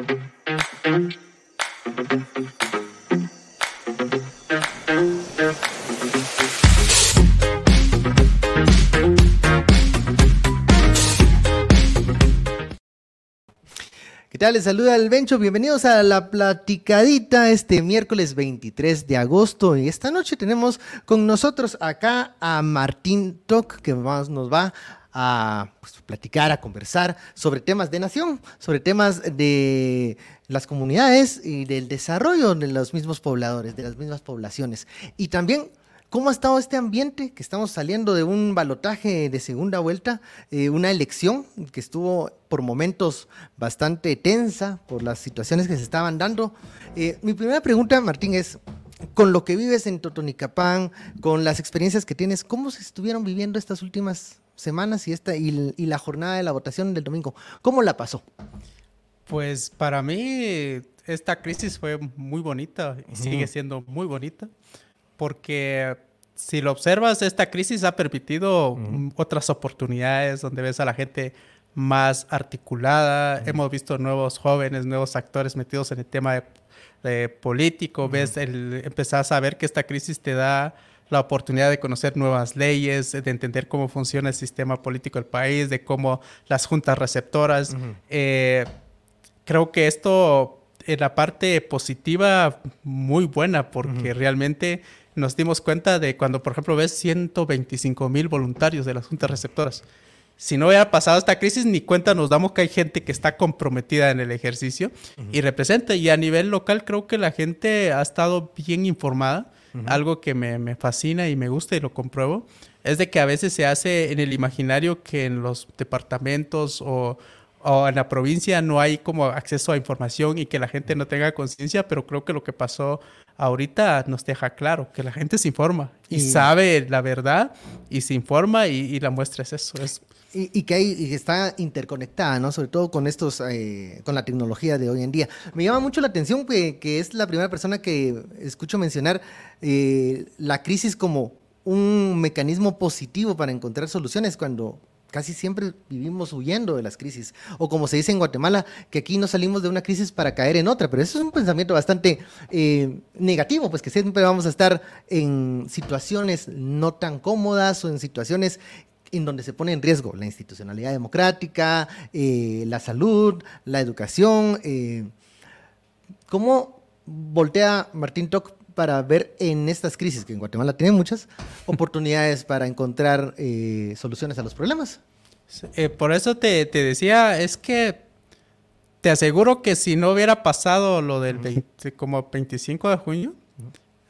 Qué tal, Les saluda el Bencho. Bienvenidos a la platicadita este miércoles 23 de agosto. Y esta noche tenemos con nosotros acá a Martín Toc, que más nos va a pues, platicar, a conversar sobre temas de nación, sobre temas de las comunidades y del desarrollo de los mismos pobladores, de las mismas poblaciones. Y también ¿Cómo ha estado este ambiente? Que estamos saliendo de un balotaje de segunda vuelta, eh, una elección que estuvo por momentos bastante tensa por las situaciones que se estaban dando. Eh, mi primera pregunta, Martín, es, con lo que vives en Totonicapán, con las experiencias que tienes, ¿cómo se estuvieron viviendo estas últimas semanas y, esta, y, la jornada de la votación del domingo? ¿Cómo la pasó? Pues para mí esta crisis fue muy bonita y sigue siendo muy bonita porque si lo observas, esta crisis ha permitido otras oportunidades donde ves a la gente más articulada. Hemos visto nuevos jóvenes, nuevos actores metidos en el tema de, político. Ves, el, empezás a ver que esta crisis te da la oportunidad de conocer nuevas leyes, de entender cómo funciona el sistema político del país, de cómo las juntas receptoras. Eh, creo que esto, en la parte positiva, muy buena, porque realmente nos dimos cuenta de cuando, por ejemplo, ves 125 mil voluntarios de las juntas receptoras. Si no hubiera pasado esta crisis, ni cuenta nos damos que hay gente que está comprometida en el ejercicio y representa. Y a nivel local creo que la gente ha estado bien informada. Algo que me, me, fascina y me gusta y lo compruebo es de que a veces se hace en el imaginario que en los departamentos o, o en la provincia no hay como acceso a información y que la gente no tenga conciencia, pero creo que lo que pasó ahorita nos deja claro que la gente se informa y, sabe la verdad y se informa y, la muestra es eso. Es... Y, que hay, está interconectada, ¿no? Sobre todo con estos, eh, con la tecnología de hoy en día. Me llama mucho la atención que, que es la primera persona que escucho mencionar eh, la crisis como un mecanismo positivo para encontrar soluciones cuando casi siempre vivimos huyendo de las crisis. O como se dice en Guatemala, que aquí no salimos de una crisis para caer en otra, pero eso es un pensamiento bastante eh, negativo, pues que siempre vamos a estar en situaciones no tan cómodas o en situaciones en donde se pone en riesgo la institucionalidad democrática, eh, la salud, la educación. Eh. ¿Cómo voltea Martín Toc para ver en estas crisis, que en Guatemala tiene muchas, oportunidades para encontrar eh, soluciones a los problemas. Por eso te, te, decía, es que te aseguro que si no hubiera pasado lo del 20, como 25 de junio,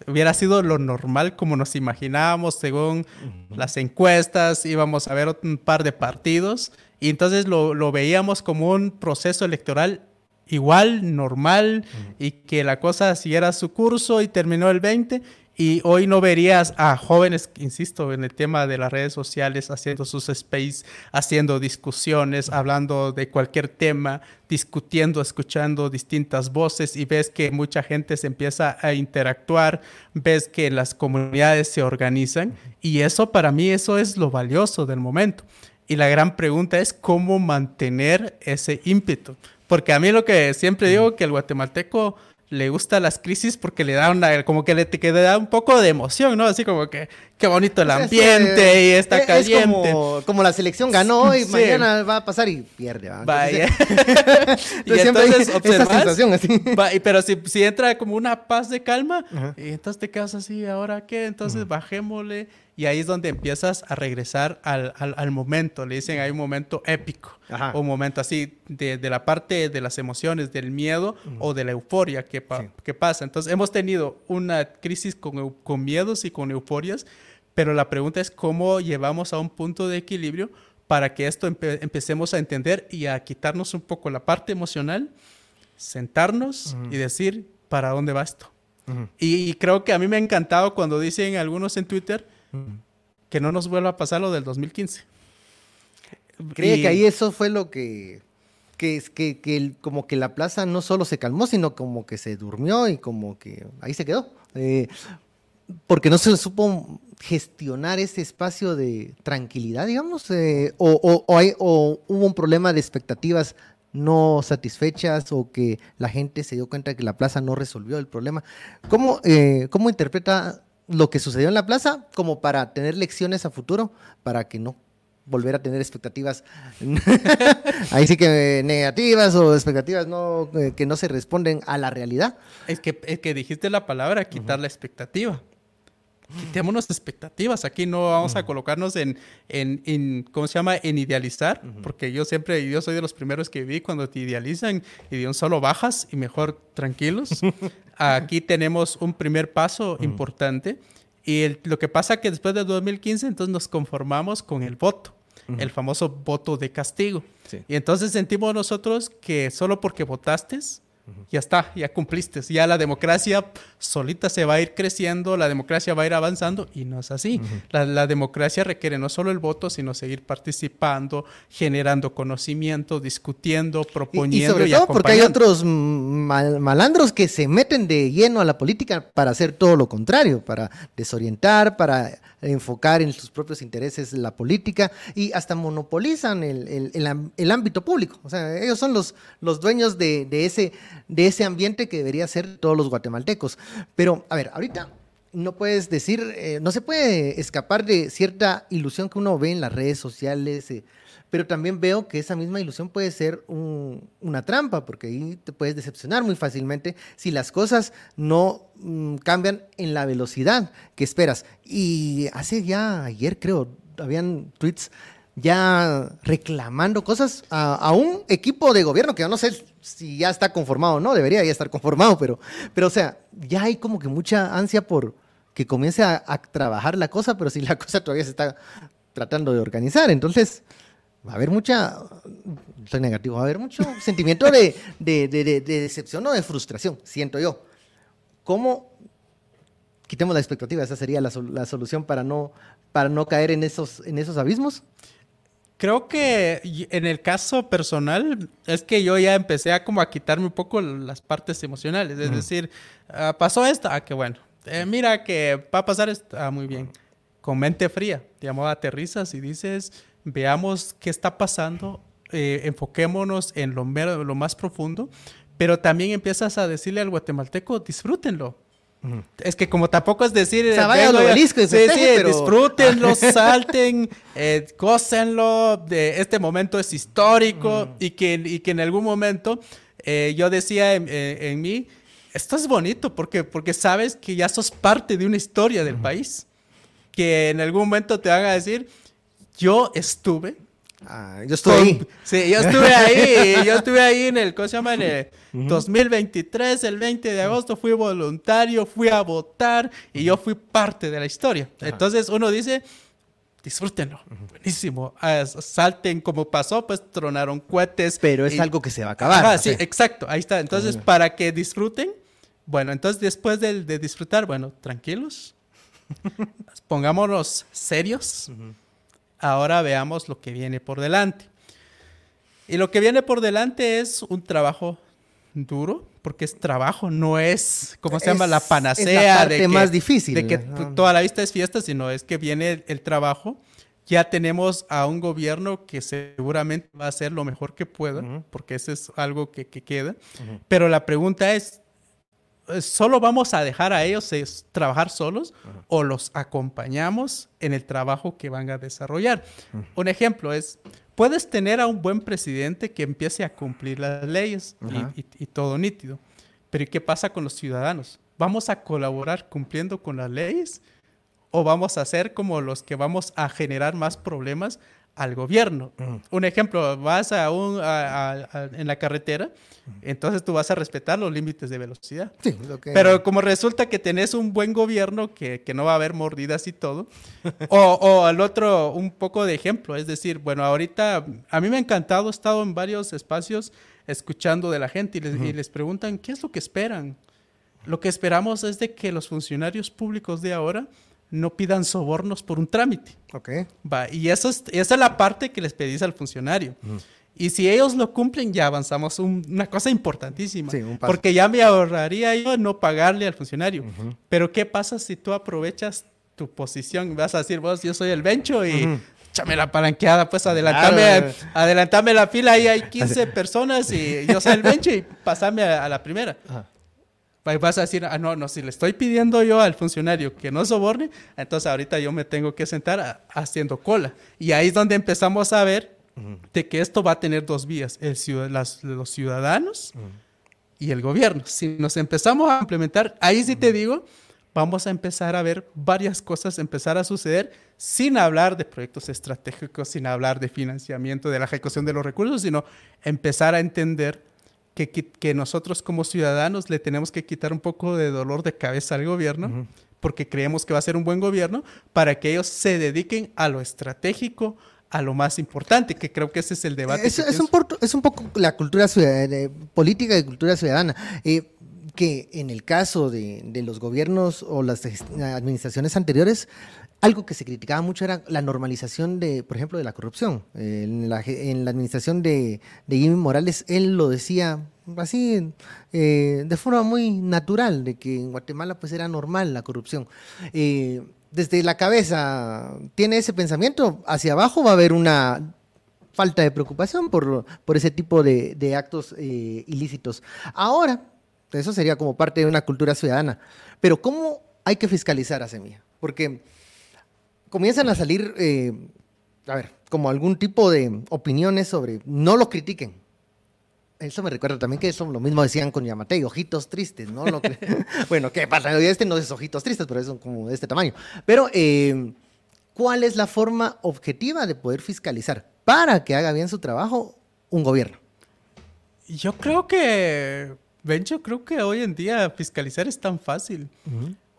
hubiera sido lo normal como nos imaginábamos según las encuestas, íbamos a ver un par de partidos y entonces lo, lo veíamos como un proceso electoral igual, normal, y que la cosa siguiera su curso y terminó el 20. Y hoy no verías a jóvenes, insisto, en el tema de las redes sociales, haciendo sus space, haciendo discusiones, hablando de cualquier tema, discutiendo, escuchando distintas voces y ves que mucha gente se empieza a interactuar, ves que las comunidades se organizan y eso para mí, eso es lo valioso del momento. Y la gran pregunta es cómo mantener ese ímpetu. Porque a mí lo que siempre digo que el guatemalteco le gusta las crisis porque le da una, como que le, que le da un poco de emoción, ¿no? Así como que qué bonito el ambiente y está caliente. como, la selección ganó y mañana va a pasar y pierde. Vaya. y entonces esa sensación así. pero si, si, entra como una paz de calma, y entonces te quedas así, ¿ahora qué? Entonces bajémosle y ahí es donde empiezas a regresar al, al, momento. Le dicen, hay un momento épico, un momento así de, de, la parte de las emociones, del miedo o de la euforia que, que, pasa. Entonces, hemos tenido una crisis con, con miedos y con euforias, pero la pregunta es cómo llevamos a un punto de equilibrio para que esto empecemos a entender y a quitarnos un poco la parte emocional, sentarnos y decir, ¿para dónde va esto? y, y, creo que a mí me ha encantado cuando dicen algunos en Twitter, que no nos vuelva a pasar lo del 2015. Cree que ahí eso fue lo que, que, que, que como que la plaza no solo se calmó, sino como que se durmió y como que ahí se quedó. Eh, porque no se supo gestionar ese espacio de tranquilidad, digamos, eh, o, o, hubo un problema de expectativas no satisfechas o que la gente se dio cuenta que la plaza no resolvió el problema. ¿Cómo, eh, cómo interpreta lo que sucedió en la plaza como para tener lecciones a futuro para que no volver a tener expectativas ahí sí que negativas o expectativas no, eh, que no se responden a la realidad. Es que, es que dijiste la palabra quitar la expectativa. Quitémonos expectativas. Aquí no vamos a colocarnos en, en, en, ¿cómo se llama? En idealizar, porque yo siempre, yo soy de los primeros que vi cuando te idealizan y de un solo bajas y mejor tranquilos. Aquí tenemos un primer paso importante y lo que pasa que después de 2015 entonces nos conformamos con el voto el famoso voto de castigo. Y entonces sentimos nosotros que solo porque votaste, ya está, ya cumpliste. Ya la democracia solita se va a ir creciendo, la democracia va a ir avanzando y no es así. la, democracia requiere no solo el voto, sino seguir participando, generando conocimiento, discutiendo, proponiendo. Y, sobre todo porque hay otros malandros que se meten de lleno a la política para hacer todo lo contrario, para desorientar, para enfocar en sus propios intereses la política y hasta monopolizan el, el, ámbito público. O sea, ellos son los, los dueños de, de ese de ese ambiente que debería ser todos los guatemaltecos. Pero, a ver, ahorita no puedes decir, eh, no se puede escapar de cierta ilusión que uno ve en las redes sociales, eh, pero también veo que esa misma ilusión puede ser una trampa, porque ahí te puedes decepcionar muy fácilmente si las cosas no mm, cambian en la velocidad que esperas. Y hace ya ayer, creo, habían tweets ya reclamando cosas a, un equipo de gobierno que yo no sé si ya está conformado o no, debería ya estar conformado, pero, pero o sea, ya hay como que mucha ansia por que comience a, trabajar la cosa, pero si la cosa todavía se está tratando de organizar, entonces va a haber mucha, soy negativo, va a haber mucho sentimiento de, decepción o de frustración, siento yo. ¿Cómo quitemos la expectativa? Esa sería la, la, solución para no, para no caer en esos, en esos abismos. Creo que en el caso personal es que yo ya empecé a como a quitarme un poco las partes emocionales. Es decir, ah, pasó esto, ah, qué bueno. Eh, mira que va a pasar esto, ah, muy bien. Con mente fría, te aterrizas y dices, veamos qué está pasando, eh, enfoquémonos en lo, lo más profundo, pero también empiezas a decirle al guatemalteco, disfrútenlo es que como tampoco es decir... O sea, vaya sí, sí, disfrútenlo, salten, eh, de este momento es histórico y, que, y que en algún momento eh, yo decía en, mí, esto es bonito porque, porque sabes que ya sos parte de una historia del país, que en algún momento te van a decir, yo estuve Ah, yo estuve ahí. Sí, yo estuve ahí. yo estuve ahí en el, ¿cómo se llama? En el 2023, el 20 de agosto, fui voluntario, fui a votar y yo fui parte de la historia. Entonces uno dice, disfrútenlo, buenísimo. Ah, salten como pasó, pues tronaron cohetes. Pero es algo que se va a acabar. sí, exacto, ahí está. Entonces, para que disfruten, bueno, entonces después de, de disfrutar, bueno, tranquilos, pongámonos serios. Ahora veamos lo que viene por delante. Y lo que viene por delante es un trabajo duro, porque es trabajo, no es, ¿cómo se llama? La panacea. parte de que, más difícil. De que toda la vista es fiesta, sino es que viene el, trabajo. Ya tenemos a un gobierno que seguramente va a hacer lo mejor que pueda, porque eso es algo que, queda. Pero la pregunta es, ¿solo vamos a dejar a ellos trabajar solos o los acompañamos en el trabajo que van a desarrollar? Un ejemplo es, puedes tener a un buen presidente que empiece a cumplir las leyes y, todo nítido, pero ¿qué pasa con los ciudadanos? ¿Vamos a colaborar cumpliendo con las leyes o vamos a ser como los que vamos a generar más problemas al gobierno. Un ejemplo, vas a un, en la carretera, entonces tú vas a respetar los límites de velocidad. Sí, Pero como resulta que tenés un buen gobierno, que, que no va a haber mordidas y todo, o, o, al otro, un poco de ejemplo, es decir, bueno, ahorita a mí me ha encantado, he estado en varios espacios escuchando de la gente y les, y les preguntan, ¿qué es lo que esperan? Lo que esperamos es de que los funcionarios públicos de ahora no pidan sobornos por un trámite. Ok. Va, y eso es, esa es la parte que les pedís al funcionario. Y si ellos lo cumplen, ya avanzamos una cosa importantísima. Sí, un paso. Porque ya me ahorraría yo no pagarle al funcionario. Pero ¿qué pasa si tú aprovechas tu posición? Vas a decir, vos, yo soy el bencho y échame la palanqueada, pues adelantame, adelantame la fila, ahí hay 15 personas y yo soy el bencho y pasame a, la primera. Vas a decir, ah, no, no, si le estoy pidiendo yo al funcionario que no soborne, entonces ahorita yo me tengo que sentar haciendo cola. Y ahí es donde empezamos a ver de que esto va a tener dos vías, el los ciudadanos y el gobierno. Si nos empezamos a implementar, ahí sí te digo, vamos a empezar a ver varias cosas empezar a suceder sin hablar de proyectos estratégicos, sin hablar de financiamiento, de la ejecución de los recursos, sino empezar a entender que, que, nosotros como ciudadanos le tenemos que quitar un poco de dolor de cabeza al gobierno, porque creemos que va a ser un buen gobierno, para que ellos se dediquen a lo estratégico, a lo más importante, que creo que ese es el debate. Es, es, un, es un, poco la cultura ciudadana, política y cultura ciudadana. Eh, que en el caso de, de, los gobiernos o las administraciones anteriores, algo que se criticaba mucho era la normalización de, por ejemplo, de la corrupción. En la, administración de, Jimmy Morales, él lo decía así, eh, de forma muy natural, de que en Guatemala pues era normal la corrupción. Eh, desde la cabeza tiene ese pensamiento, hacia abajo va a haber una falta de preocupación por, por ese tipo de, de actos eh, ilícitos. Ahora, eso sería como parte de una cultura ciudadana. Pero ¿cómo hay que fiscalizar a Semilla? Porque comienzan a salir, eh, a ver, como algún tipo de opiniones sobre no lo critiquen. Eso me recuerda también que eso lo mismo decían con Yamatei, ojitos tristes, ¿no? bueno, ¿qué pasa? Este no es ojitos tristes, pero es como de este tamaño. Pero, eh, ¿cuál es la forma objetiva de poder fiscalizar para que haga bien su trabajo un gobierno? Yo creo que, Bencho, creo que hoy en día fiscalizar es tan fácil.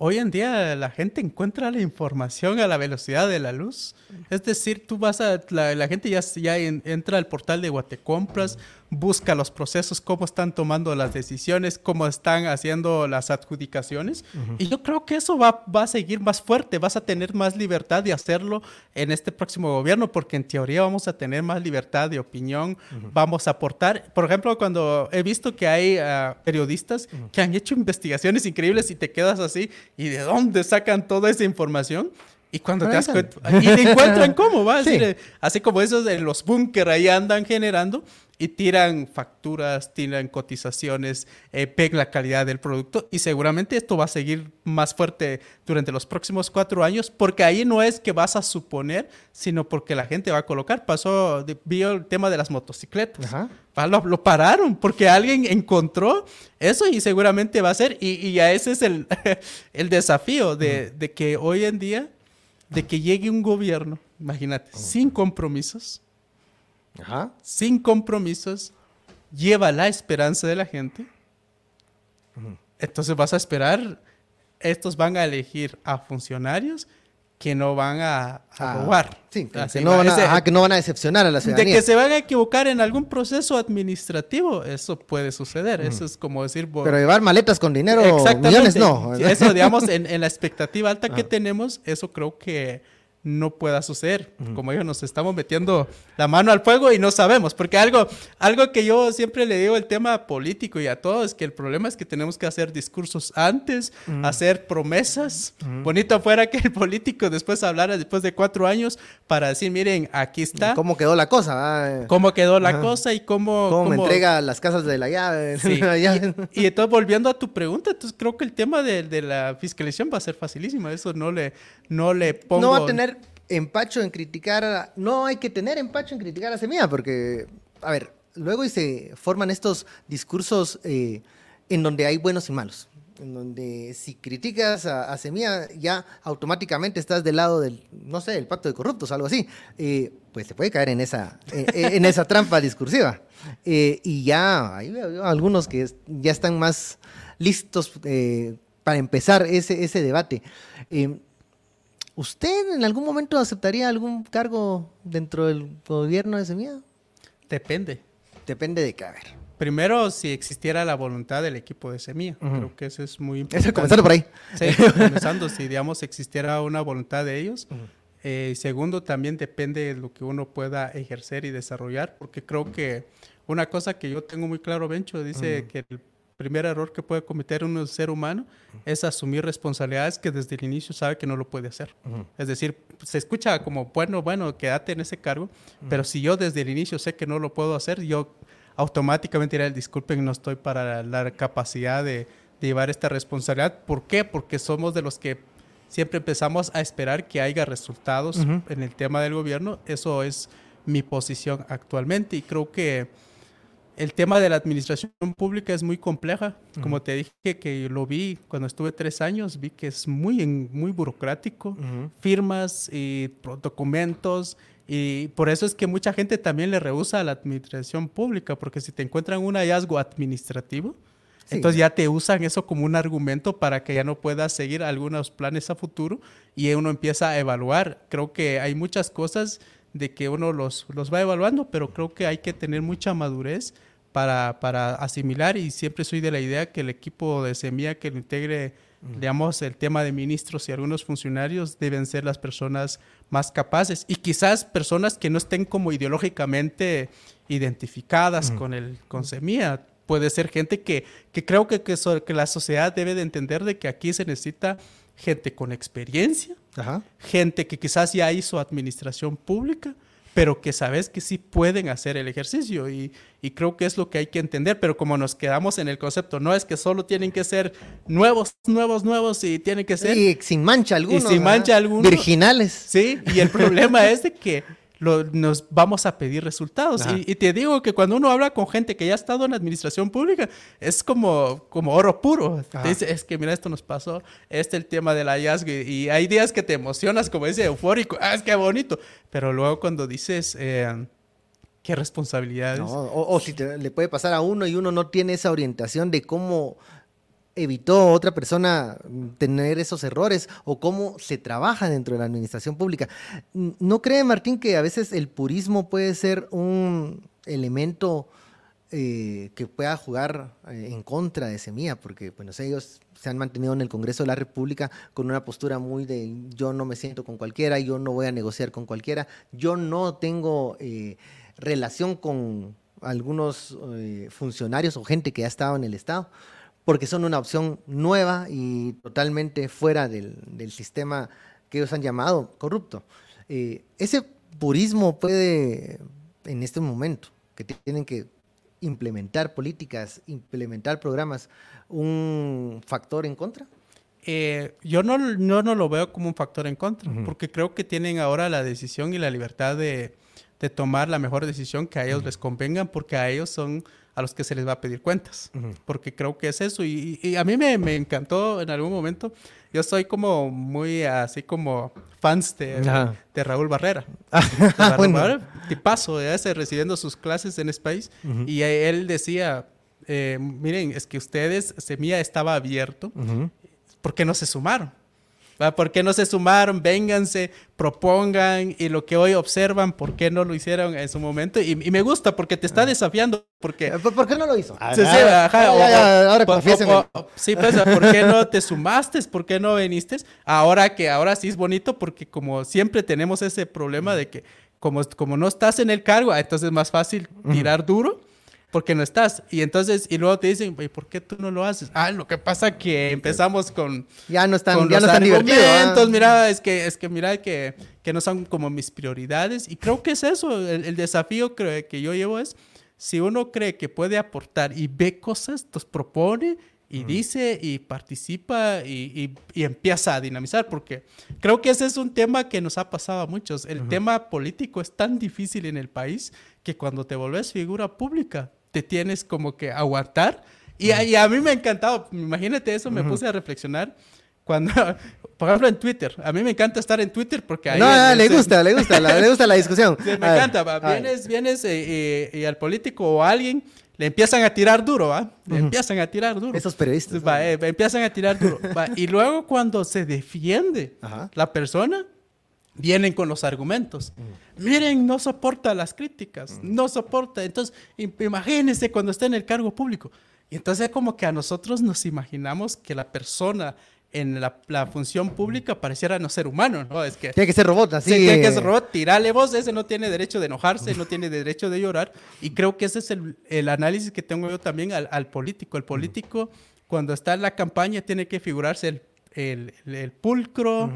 Hoy en día la gente encuentra la información a la velocidad de la luz. Es decir, tú vas a, la, gente ya, ya entra al portal de Guatecompras, busca los procesos, cómo están tomando las decisiones, cómo están haciendo las adjudicaciones. Y yo creo que eso va, va, a seguir más fuerte, vas a tener más libertad de hacerlo en este próximo gobierno, porque en teoría vamos a tener más libertad de opinión, vamos a aportar. Por ejemplo, cuando he visto que hay ah, periodistas que han hecho investigaciones increíbles y te quedas así, ¿y de dónde sacan toda esa información? Y cuando te das cuenta, y te encuentran cómo, va así como esos en los búnker ahí andan generando y tiran facturas, tiran cotizaciones, eh, la calidad del producto y seguramente esto va a seguir más fuerte durante los próximos cuatro años porque ahí no es que vas a suponer, sino porque la gente va a colocar. Pasó, vio el tema de las motocicletas. Lo, pararon porque alguien encontró eso y seguramente va a ser, y, y ese es el, el desafío de, de que hoy en día de que llegue un gobierno, imagínate, sin compromisos, sin compromisos, lleva la esperanza de la gente. Entonces vas a esperar, estos van a elegir a funcionarios que no van a, ah, robar. Sí, que, no van a, que, no van a, decepcionar a la ciudadanía. De que se van a equivocar en algún proceso administrativo, eso puede suceder. Eso es como decir... Pero llevar maletas con dinero, millones no. Eso, digamos, en, en, la expectativa alta que tenemos, eso creo que no pueda suceder. Como ellos nos estamos metiendo la mano al fuego y no sabemos. Porque algo, algo que yo siempre le digo el tema político y a todos, es que el problema es que tenemos que hacer discursos antes, hacer promesas. Bonito fuera que el político después hablara después de cuatro años para decir, miren, aquí está. ¿Cómo quedó la cosa? ¿Cómo quedó la cosa y cómo... ¿Cómo, me entrega las casas de la llave? Y, entonces, volviendo a tu pregunta, entonces creo que el tema de, de la fiscalización va a ser facilísimo. Eso no le, no le pongo... No va a tener empacho en criticar, no hay que tener empacho en criticar a Semilla, porque, a ver, luego se forman estos discursos eh, en donde hay buenos y malos, en donde si criticas a, Semilla ya automáticamente estás del lado del, no sé, del pacto de corruptos, algo así, eh, pues se puede caer en esa, eh, en esa trampa discursiva. y ya hay algunos que ya están más listos para empezar ese, ese debate. ¿Usted en algún momento aceptaría algún cargo dentro del gobierno de Semilla? Depende. Depende de qué, a ver. Primero, si existiera la voluntad del equipo de Semilla. Creo que eso es muy importante. Eso, comenzando por ahí. Sí, comenzando, si, digamos, existiera una voluntad de ellos. Eh, segundo, también depende de lo que uno pueda ejercer y desarrollar, porque creo que una cosa que yo tengo muy claro, Bencho, dice que el primer error que puede cometer un ser humano es asumir responsabilidades que desde el inicio sabe que no lo puede hacer. Es decir, se escucha como, bueno, bueno, quédate en ese cargo, pero si yo desde el inicio sé que no lo puedo hacer, yo automáticamente diré, disculpen, no estoy para la capacidad de, llevar esta responsabilidad. ¿Por qué? Porque somos de los que siempre empezamos a esperar que haya resultados en el tema del gobierno. Eso es mi posición actualmente y creo que el tema de la administración pública es muy compleja. Como te dije que lo vi cuando estuve tres años, vi que es muy, muy burocrático, firmas y documentos. Y por eso es que mucha gente también le rehúsa a la administración pública, porque si te encuentran un hallazgo administrativo, entonces ya te usan eso como un argumento para que ya no puedas seguir algunos planes a futuro y uno empieza a evaluar. Creo que hay muchas cosas de que uno los, los va evaluando, pero creo que hay que tener mucha madurez para, para, asimilar y siempre soy de la idea que el equipo de Semilla que lo integre, digamos, el tema de ministros y algunos funcionarios deben ser las personas más capaces y quizás personas que no estén como ideológicamente identificadas con, el, con Semilla. Puede ser gente que, que creo que, que, que, la sociedad debe de entender de que aquí se necesita gente con experiencia, gente que quizás ya hizo administración pública, pero que sabes que sí pueden hacer el ejercicio y, y, creo que es lo que hay que entender, pero como nos quedamos en el concepto, no es que solo tienen que ser nuevos, nuevos, nuevos y tienen que ser... Y sin mancha alguno. Y sin mancha alguno. Virginales. Sí, y el problema es de que nos vamos a pedir resultados. Y, te digo que cuando uno habla con gente que ya ha estado en administración pública, es como, como oro puro. dice, es que mira, esto nos pasó, este es el tema del hallazgo. Y hay días que te emocionas, como dice, eufórico, ah, es que bonito. Pero luego cuando dices... Eh, qué responsabilidades. o, si le puede pasar a uno y uno no tiene esa orientación de cómo evitó otra persona tener esos errores o cómo se trabaja dentro de la administración pública. ¿No cree, Martín, que a veces el purismo puede ser un elemento eh, que pueda jugar eh, en contra de Semilla? Porque, bueno, ellos se han mantenido en el Congreso de la República con una postura muy de yo no me siento con cualquiera, yo no voy a negociar con cualquiera, yo no tengo eh, relación con algunos funcionarios o gente que ha estado en el Estado porque son una opción nueva y totalmente fuera del, sistema que ellos han llamado corrupto. Eh, ese purismo puede, en este momento, que tienen que implementar políticas, implementar programas, un factor en contra? Eh, yo no, no, lo veo como un factor en contra, porque creo que tienen ahora la decisión y la libertad de, de tomar la mejor decisión que a ellos les convengan, porque a ellos son a los que se les va a pedir cuentas, porque creo que es eso. Y, a mí me, me, encantó en algún momento, yo soy como muy así como fans de, de Raúl Barrera. Ah, Raúl Barrera, tipazo, ese, recibiendo sus clases en Space, y él decía, eh, miren, es que ustedes, Semilla estaba abierto, ¿por qué no se sumaron? ¿Por qué no se sumaron? Vénganse, propongan y lo que hoy observan, ¿por qué no lo hicieron en su momento? Y, me gusta porque te está desafiando. Porque, ¿Por, qué no lo hizo? Sí, sí, ahora Sí, pues, ¿por qué no te sumaste? ¿Por qué no viniste? Ahora que ahora sí es bonito porque como siempre tenemos ese problema de que como, como no estás en el cargo, entonces es más fácil tirar duro porque no estás. Y entonces, y luego te dicen, ¿por qué tú no lo haces? Ah, lo que pasa que empezamos con. Ya no están, ya no están divertidos. Mira, es que, es que mira que, que no son como mis prioridades. Y creo que es eso. El, desafío que, que yo llevo es: si uno cree que puede aportar y ve cosas, entonces propone y dice y participa y, y, empieza a dinamizar, porque creo que ese es un tema que nos ha pasado a muchos. El tema político es tan difícil en el país que cuando te volvés figura pública, te tienes como que aguantar. Y, a, mí me ha encantado, imagínate eso, me puse a reflexionar cuando, por ejemplo, en Twitter. A mí me encanta estar en Twitter porque ahí... No, le gusta, le gusta, le gusta la discusión. me encanta, vienes, vienes eh, eh, y al político o a alguien le empiezan a tirar duro, ¿va? Le empiezan a tirar duro. Esos periodistas. Va, eh, empiezan a tirar duro. Y luego cuando se defiende la persona, vienen con los argumentos. Miren, no soporta las críticas, no soporta. Entonces, imagínense cuando está en el cargo público. Y entonces como que a nosotros nos imaginamos que la persona en la, función pública pareciera no ser humano, ¿no? Es que... Tiene que ser robot, así. tiene que ser robot, tirale vos, ese no tiene derecho de enojarse, no tiene derecho de llorar. Y creo que ese es el, análisis que tengo yo también al, político. El político, cuando está en la campaña, tiene que figurarse el, el, pulcro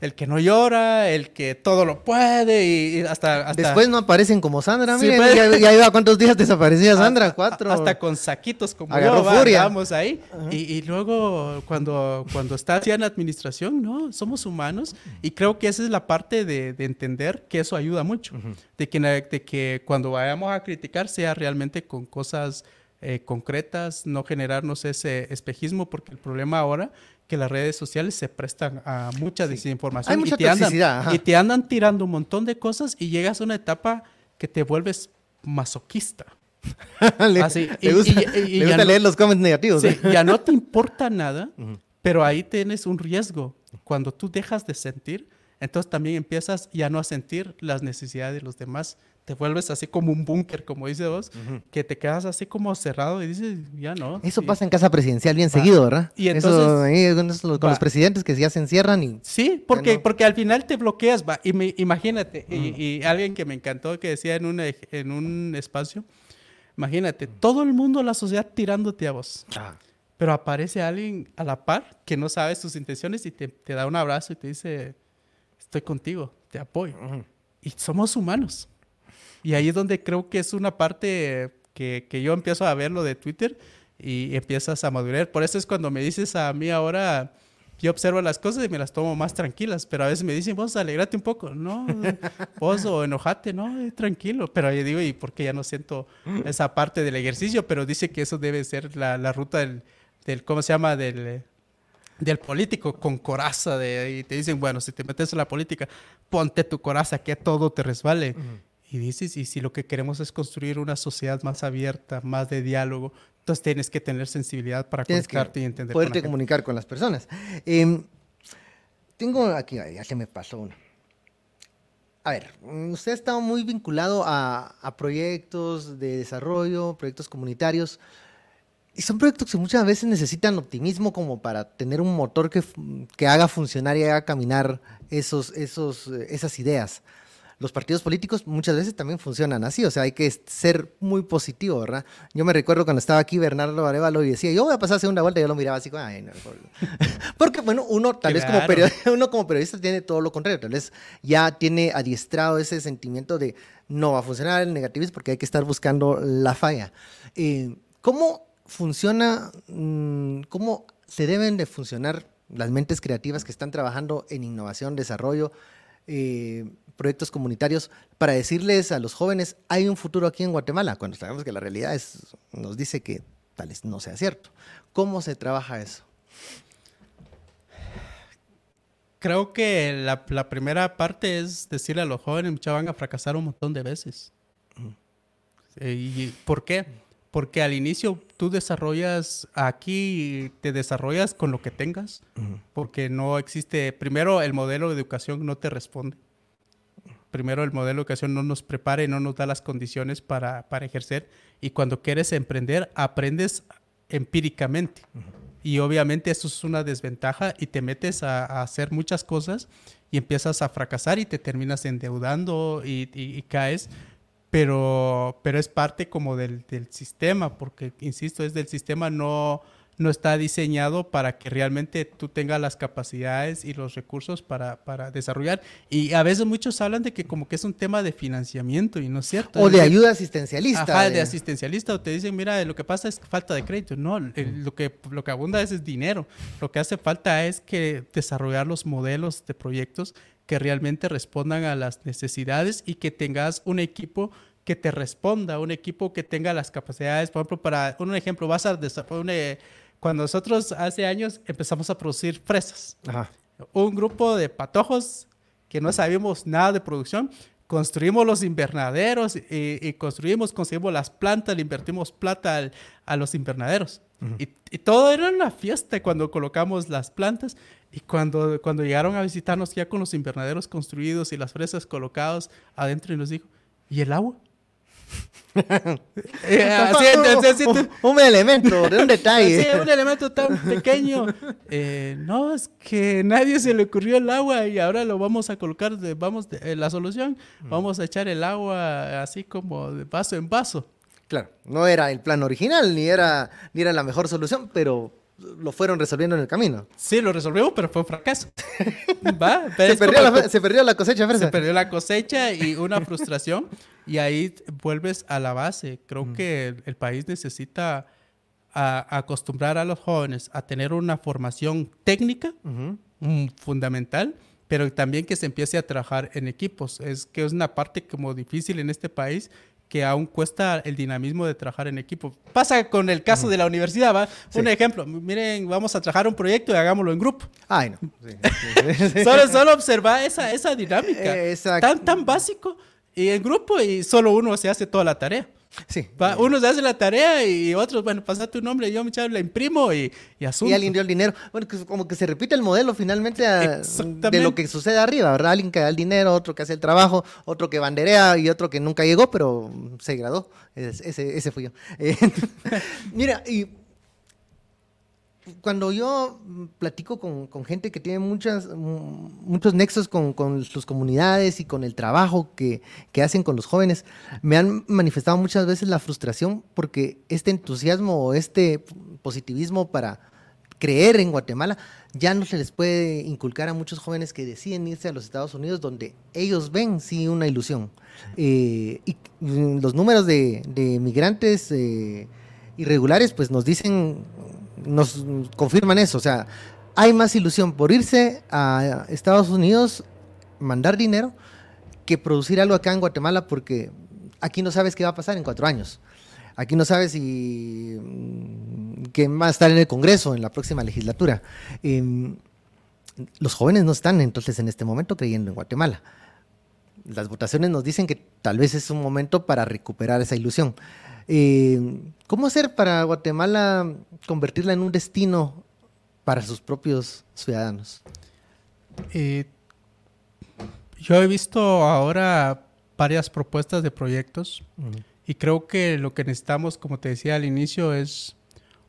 el que no llora, el que todo lo puede y, hasta, Después no aparecen como Sandra, miren, pues. ya, iba cuántos días desaparecía Sandra, cuatro. Hasta con saquitos como yo, vamos ahí. y, luego cuando, cuando estás ya en administración, no, somos humanos y creo que esa es la parte de, entender que eso ayuda mucho, de, que, de que cuando vayamos a criticar sea realmente con cosas... Eh, concretas, no generarnos ese espejismo, porque el problema ahora que las redes sociales se prestan a mucha desinformación y, te andan, y te andan tirando un montón de cosas y llegas a una etapa que te vuelves masoquista. le, Así, y, gusta, leer los comments negativos. ¿eh? ya no te importa nada, pero ahí tienes un riesgo. Cuando tú dejas de sentir, entonces también empiezas ya no a sentir las necesidades de los demás te vuelves así como un búnker, como dice vos, que te quedas así como cerrado y dices, ya no. Eso pasa en casa presidencial bien seguido, ¿verdad? Y entonces, Eso, con los presidentes que ya se encierran y... Sí, porque, porque al final te bloqueas, va. Y me, imagínate, y, alguien que me encantó que decía en un, en un espacio, imagínate, todo el mundo, la sociedad tirándote a vos. Ah. Pero aparece alguien a la par que no sabe sus intenciones y te, te da un abrazo y te dice, estoy contigo, te apoyo. Y somos humanos. Y ahí es donde creo que es una parte que, que yo empiezo a ver lo de Twitter y empiezas a madurar. Por eso es cuando me dices a mí ahora, yo observo las cosas y me las tomo más tranquilas, pero a veces me dicen, vos alegrate un poco, no, vos o enojate, no, tranquilo. Pero yo digo, ¿y por qué ya no siento esa parte del ejercicio? Pero dice que eso debe ser la, la ruta del, del, ¿cómo se llama? Del, del político con coraza de, y te dicen, bueno, si te metes en la política, ponte tu coraza, que todo te resbale. Y dices, y si lo que queremos es construir una sociedad más abierta, más de diálogo, entonces tienes que tener sensibilidad para conectarte y entender. Poderte comunicar con las personas. Em, tengo aquí, ya se me pasó uno. A ver, usted ha estado muy vinculado a, a, proyectos de desarrollo, proyectos comunitarios, y son proyectos que muchas veces necesitan optimismo como para tener un motor que, que haga funcionar y haga caminar esos, esos, esas ideas los partidos políticos muchas veces también funcionan así, o sea, hay que ser muy positivo, ¿verdad? Yo me recuerdo cuando estaba aquí Bernardo Arevalo y decía, yo voy a pasar a segunda vuelta, y yo lo miraba así, Ay, no, porque bueno, uno tal vez como periodista, uno como periodista tiene todo lo contrario, tal vez ya tiene adiestrado ese sentimiento de no va a funcionar el negativismo porque hay que estar buscando la falla. Eh, ¿Cómo funciona, mm, cómo se deben de funcionar las mentes creativas que están trabajando en innovación, desarrollo, eh, proyectos comunitarios para decirles a los jóvenes, hay un futuro aquí en Guatemala, cuando sabemos que la realidad es, nos dice que tal vez no sea cierto. ¿Cómo se trabaja eso? Creo que la, primera parte es decirle a los jóvenes, muchachos, van a fracasar un montón de veces. Eh, ¿Y por qué? Porque al inicio tú desarrollas aquí, te desarrollas con lo que tengas, porque no existe, primero el modelo de educación no te responde primero el modelo de educación no nos prepara y no nos da las condiciones para, para ejercer. Y cuando quieres emprender, aprendes empíricamente. Y obviamente eso es una desventaja y te metes a, hacer muchas cosas y empiezas a fracasar y te terminas endeudando y, y, caes. Pero, pero es parte como del, del sistema, porque, insisto, es del sistema no no está diseñado para que realmente tú tengas las capacidades y los recursos para, para, desarrollar. Y a veces muchos hablan de que como que es un tema de financiamiento y no es cierto. O de ayuda asistencialista. Ajá, de... asistencialista. O te dicen, mira, lo que pasa es falta de crédito. No, lo, que, lo que abunda es, es dinero. Lo que hace falta es que desarrollar los modelos de proyectos que realmente respondan a las necesidades y que tengas un equipo que te responda, un equipo que tenga las capacidades, por ejemplo, para un ejemplo, vas a desarrollar cuando nosotros hace años empezamos a producir fresas, un grupo de patojos que no sabíamos nada de producción, construimos los invernaderos y, construimos, conseguimos las plantas, le invertimos plata a los invernaderos. y, todo era una fiesta cuando colocamos las plantas y cuando, cuando llegaron a visitarnos ya con los invernaderos construidos y las fresas colocadas adentro y nos dijo, ¿y el agua? un, elemento, un detalle. Sí, un elemento tan pequeño. Eh, no, es que nadie se le ocurrió el agua y ahora lo vamos a colocar, de, vamos, de, la solución, mm. vamos a echar el agua así como de vaso en vaso. Claro, no era el plan original, ni era, ni era la mejor solución, pero lo fueron resolviendo en el camino. Sí, lo resolvimos, pero fue un fracaso. ¿Va? Se perdió, la, se perdió, la, cosecha, fresa. Se perdió la cosecha y una frustración. Y ahí vuelves a la base. Creo que el, país necesita acostumbrar a los jóvenes a tener una formación técnica fundamental pero también que se empiece a trabajar en equipos. Es que es una parte como difícil en este país que aún cuesta el dinamismo de trabajar en equipo. Pasa con el caso de la universidad, ¿va? Un ejemplo, miren, vamos a trabajar un proyecto y hagámoslo en grupo. Ay, no. solo, solo observar esa, esa dinámica. Tan, tan básico y en grupo y solo uno se hace toda la tarea. Sí. uno se hace la tarea y otros, bueno, pasa tu nombre, yo me la imprimo y, y Y alguien dio el dinero. Bueno, como que se repite el modelo finalmente de lo que sucede arriba, ¿verdad? Alguien que da el dinero, otro que hace el trabajo, otro que banderea y otro que nunca llegó, pero se graduó. Ese, ese fui yo. Eh, mira, y cuando yo platico con, gente que tiene muchas, muchos nexos con, sus comunidades y con el trabajo que, hacen con los jóvenes, me han manifestado muchas veces la frustración porque este entusiasmo o este positivismo para creer en Guatemala ya no se les puede inculcar a muchos jóvenes que deciden irse a los Estados Unidos donde ellos ven sí una ilusión. Eh, y los números de, migrantes eh, irregulares pues nos dicen nos confirman eso. O sea, hay más ilusión por irse a Estados Unidos, mandar dinero, que producir algo acá en Guatemala porque aquí no sabes qué va a pasar en cuatro años. Aquí no sabes si mm, quién va a estar en el Congreso en la próxima legislatura. Em, los jóvenes no están entonces en este momento creyendo en Guatemala. Las votaciones nos dicen que tal vez es un momento para recuperar esa ilusión. Eh, ¿Cómo hacer para Guatemala convertirla en un destino para sus propios ciudadanos? Eh, yo he visto ahora varias propuestas de proyectos y creo que lo que necesitamos, como te decía al inicio, es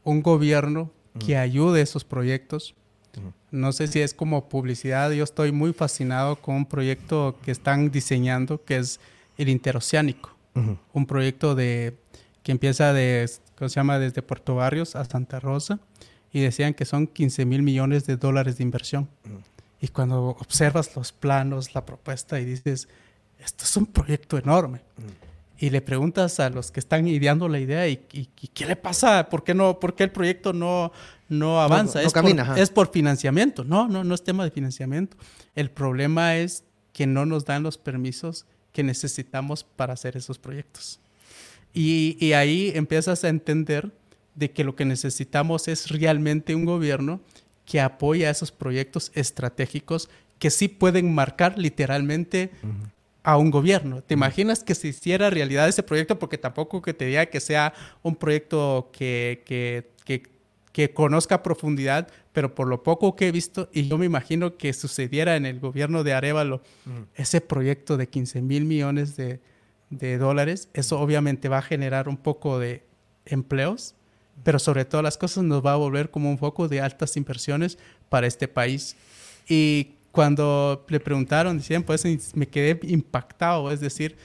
un gobierno que ayude a esos proyectos. No sé si es como publicidad, yo estoy muy fascinado con un proyecto que están diseñando que es el interoceánico, un proyecto de que empieza de, ¿cómo se llama? desde Puerto Barrios a Santa Rosa y decían que son 15 mil millones de dólares de inversión. Y cuando observas los planos, la propuesta y dices, esto es un proyecto enorme. Y le preguntas a los que están ideando la idea y, qué le pasa, por qué, no, por qué el proyecto no, no avanza. es, camina, por, es por financiamiento. No, no, no es tema de financiamiento. El problema es que no nos dan los permisos que necesitamos para hacer esos proyectos. Y, ahí empiezas a entender de que lo que necesitamos es realmente un gobierno que apoya esos proyectos estratégicos que sí pueden marcar literalmente a un gobierno. ¿Te imaginas que se hiciera realidad ese proyecto? Porque tampoco que te diga que sea un proyecto que, que, que, conozca a profundidad, pero por lo poco que he visto, y yo me imagino que sucediera en el gobierno de Arevalo, ese proyecto de 15 mil millones de, de dólares, eso obviamente va a generar un poco de empleos, pero sobre todas las cosas nos va a volver como un foco de altas inversiones para este país. Y cuando le preguntaron, decían, pues me quedé impactado, es decir,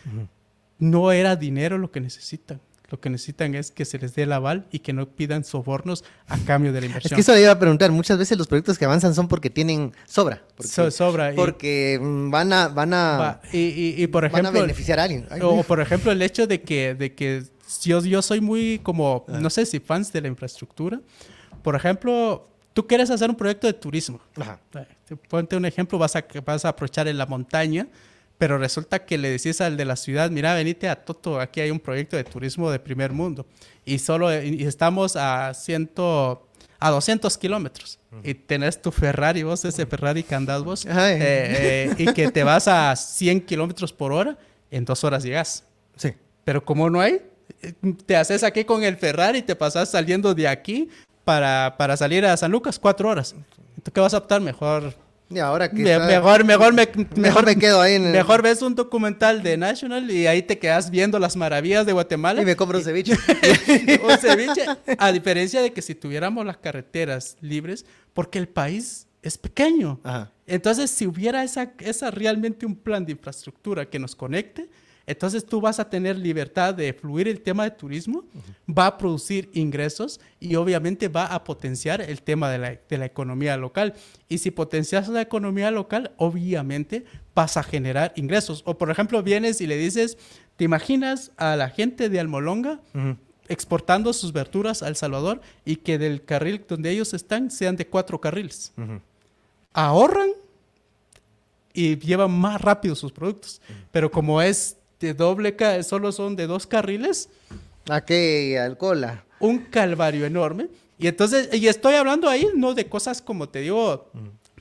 no era dinero lo que necesitan, lo que necesitan es que se les dé el aval y que no pidan sobornos a cambio de la inversión. Es que eso le iba a preguntar. Muchas veces los proyectos que avanzan son porque tienen sobra. Porque, sobra. Porque van a, van a, y, por ejemplo, van a beneficiar a alguien. o por ejemplo el hecho de que, de que yo, yo soy muy como, no sé si fans de la infraestructura. Por ejemplo, tú quieres hacer un proyecto de turismo. Ajá. Eh, ponte un ejemplo, vas a, vas a aprovechar en la montaña pero resulta que le decís al de la ciudad, mira, venite a Toto, aquí hay un proyecto de turismo de primer mundo y solo y estamos a ciento, a 200 kilómetros y tenés tu Ferrari, vos ese Ferrari que andás vos eh, eh, y que te vas a 100 kilómetros por hora, en dos horas llegas. Sí. Pero como no hay, te haces aquí con el Ferrari y te pasas saliendo de aquí para, para salir a San Lucas cuatro horas. Entonces, ¿qué vas a optar? Mejor y ahora que mejor, mejor, me, mejor, me quedo ahí. Mejor ves un documental de National y ahí te quedas viendo las maravillas de Guatemala. Y me compro un ceviche. un ceviche. A diferencia de que si tuviéramos las carreteras libres, porque el país es pequeño. Entonces, si hubiera esa, esa realmente un plan de infraestructura que nos conecte, Entonces tú vas a tener libertad de fluir el tema de turismo, va a producir ingresos y obviamente va a potenciar el tema de la, de la economía local. Y si potencias la economía local, obviamente vas a generar ingresos. O por ejemplo, vienes y le dices, ¿te imaginas a la gente de Almolonga? exportando sus verduras a El Salvador y que del carril donde ellos están sean de cuatro carriles. Ahorran y llevan más rápido sus productos. Pero como es de doble, solo son de dos carriles. ¿A qué alcohola? Un calvario enorme. Y entonces, y estoy hablando ahí no de cosas como te digo,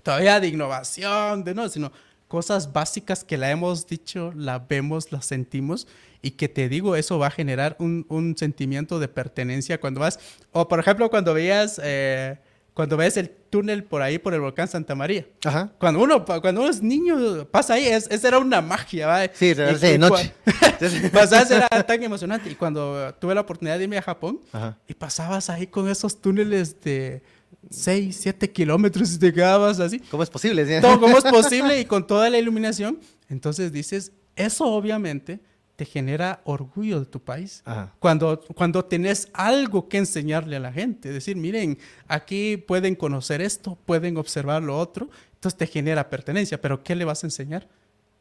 todavía de innovación, de no, sino cosas básicas que la hemos dicho, la vemos, la sentimos y que te digo, eso va a generar un, un sentimiento de pertenencia cuando vas, o por ejemplo cuando veías, eh, cuando ves el túnel por ahí por el volcán Santa María. Ajá. Cuando uno, cuando uno es niño, pasa ahí, es, esa era una magia, ¿va? Sí, de noche. pasabas, era tan emocionante. Y cuando tuve la oportunidad de irme a Japón, y pasabas ahí con esos túneles de 6, 7 kilómetros y te quedabas así. ¿Cómo es posible? Todo, ¿Cómo es posible? Y con toda la iluminación. Entonces dices, eso obviamente te genera orgullo de tu país. Cuando, cuando tenés algo que enseñarle a la gente, decir, miren, aquí pueden conocer esto, pueden observar lo otro, entonces te genera pertenencia, pero ¿qué le vas a enseñar?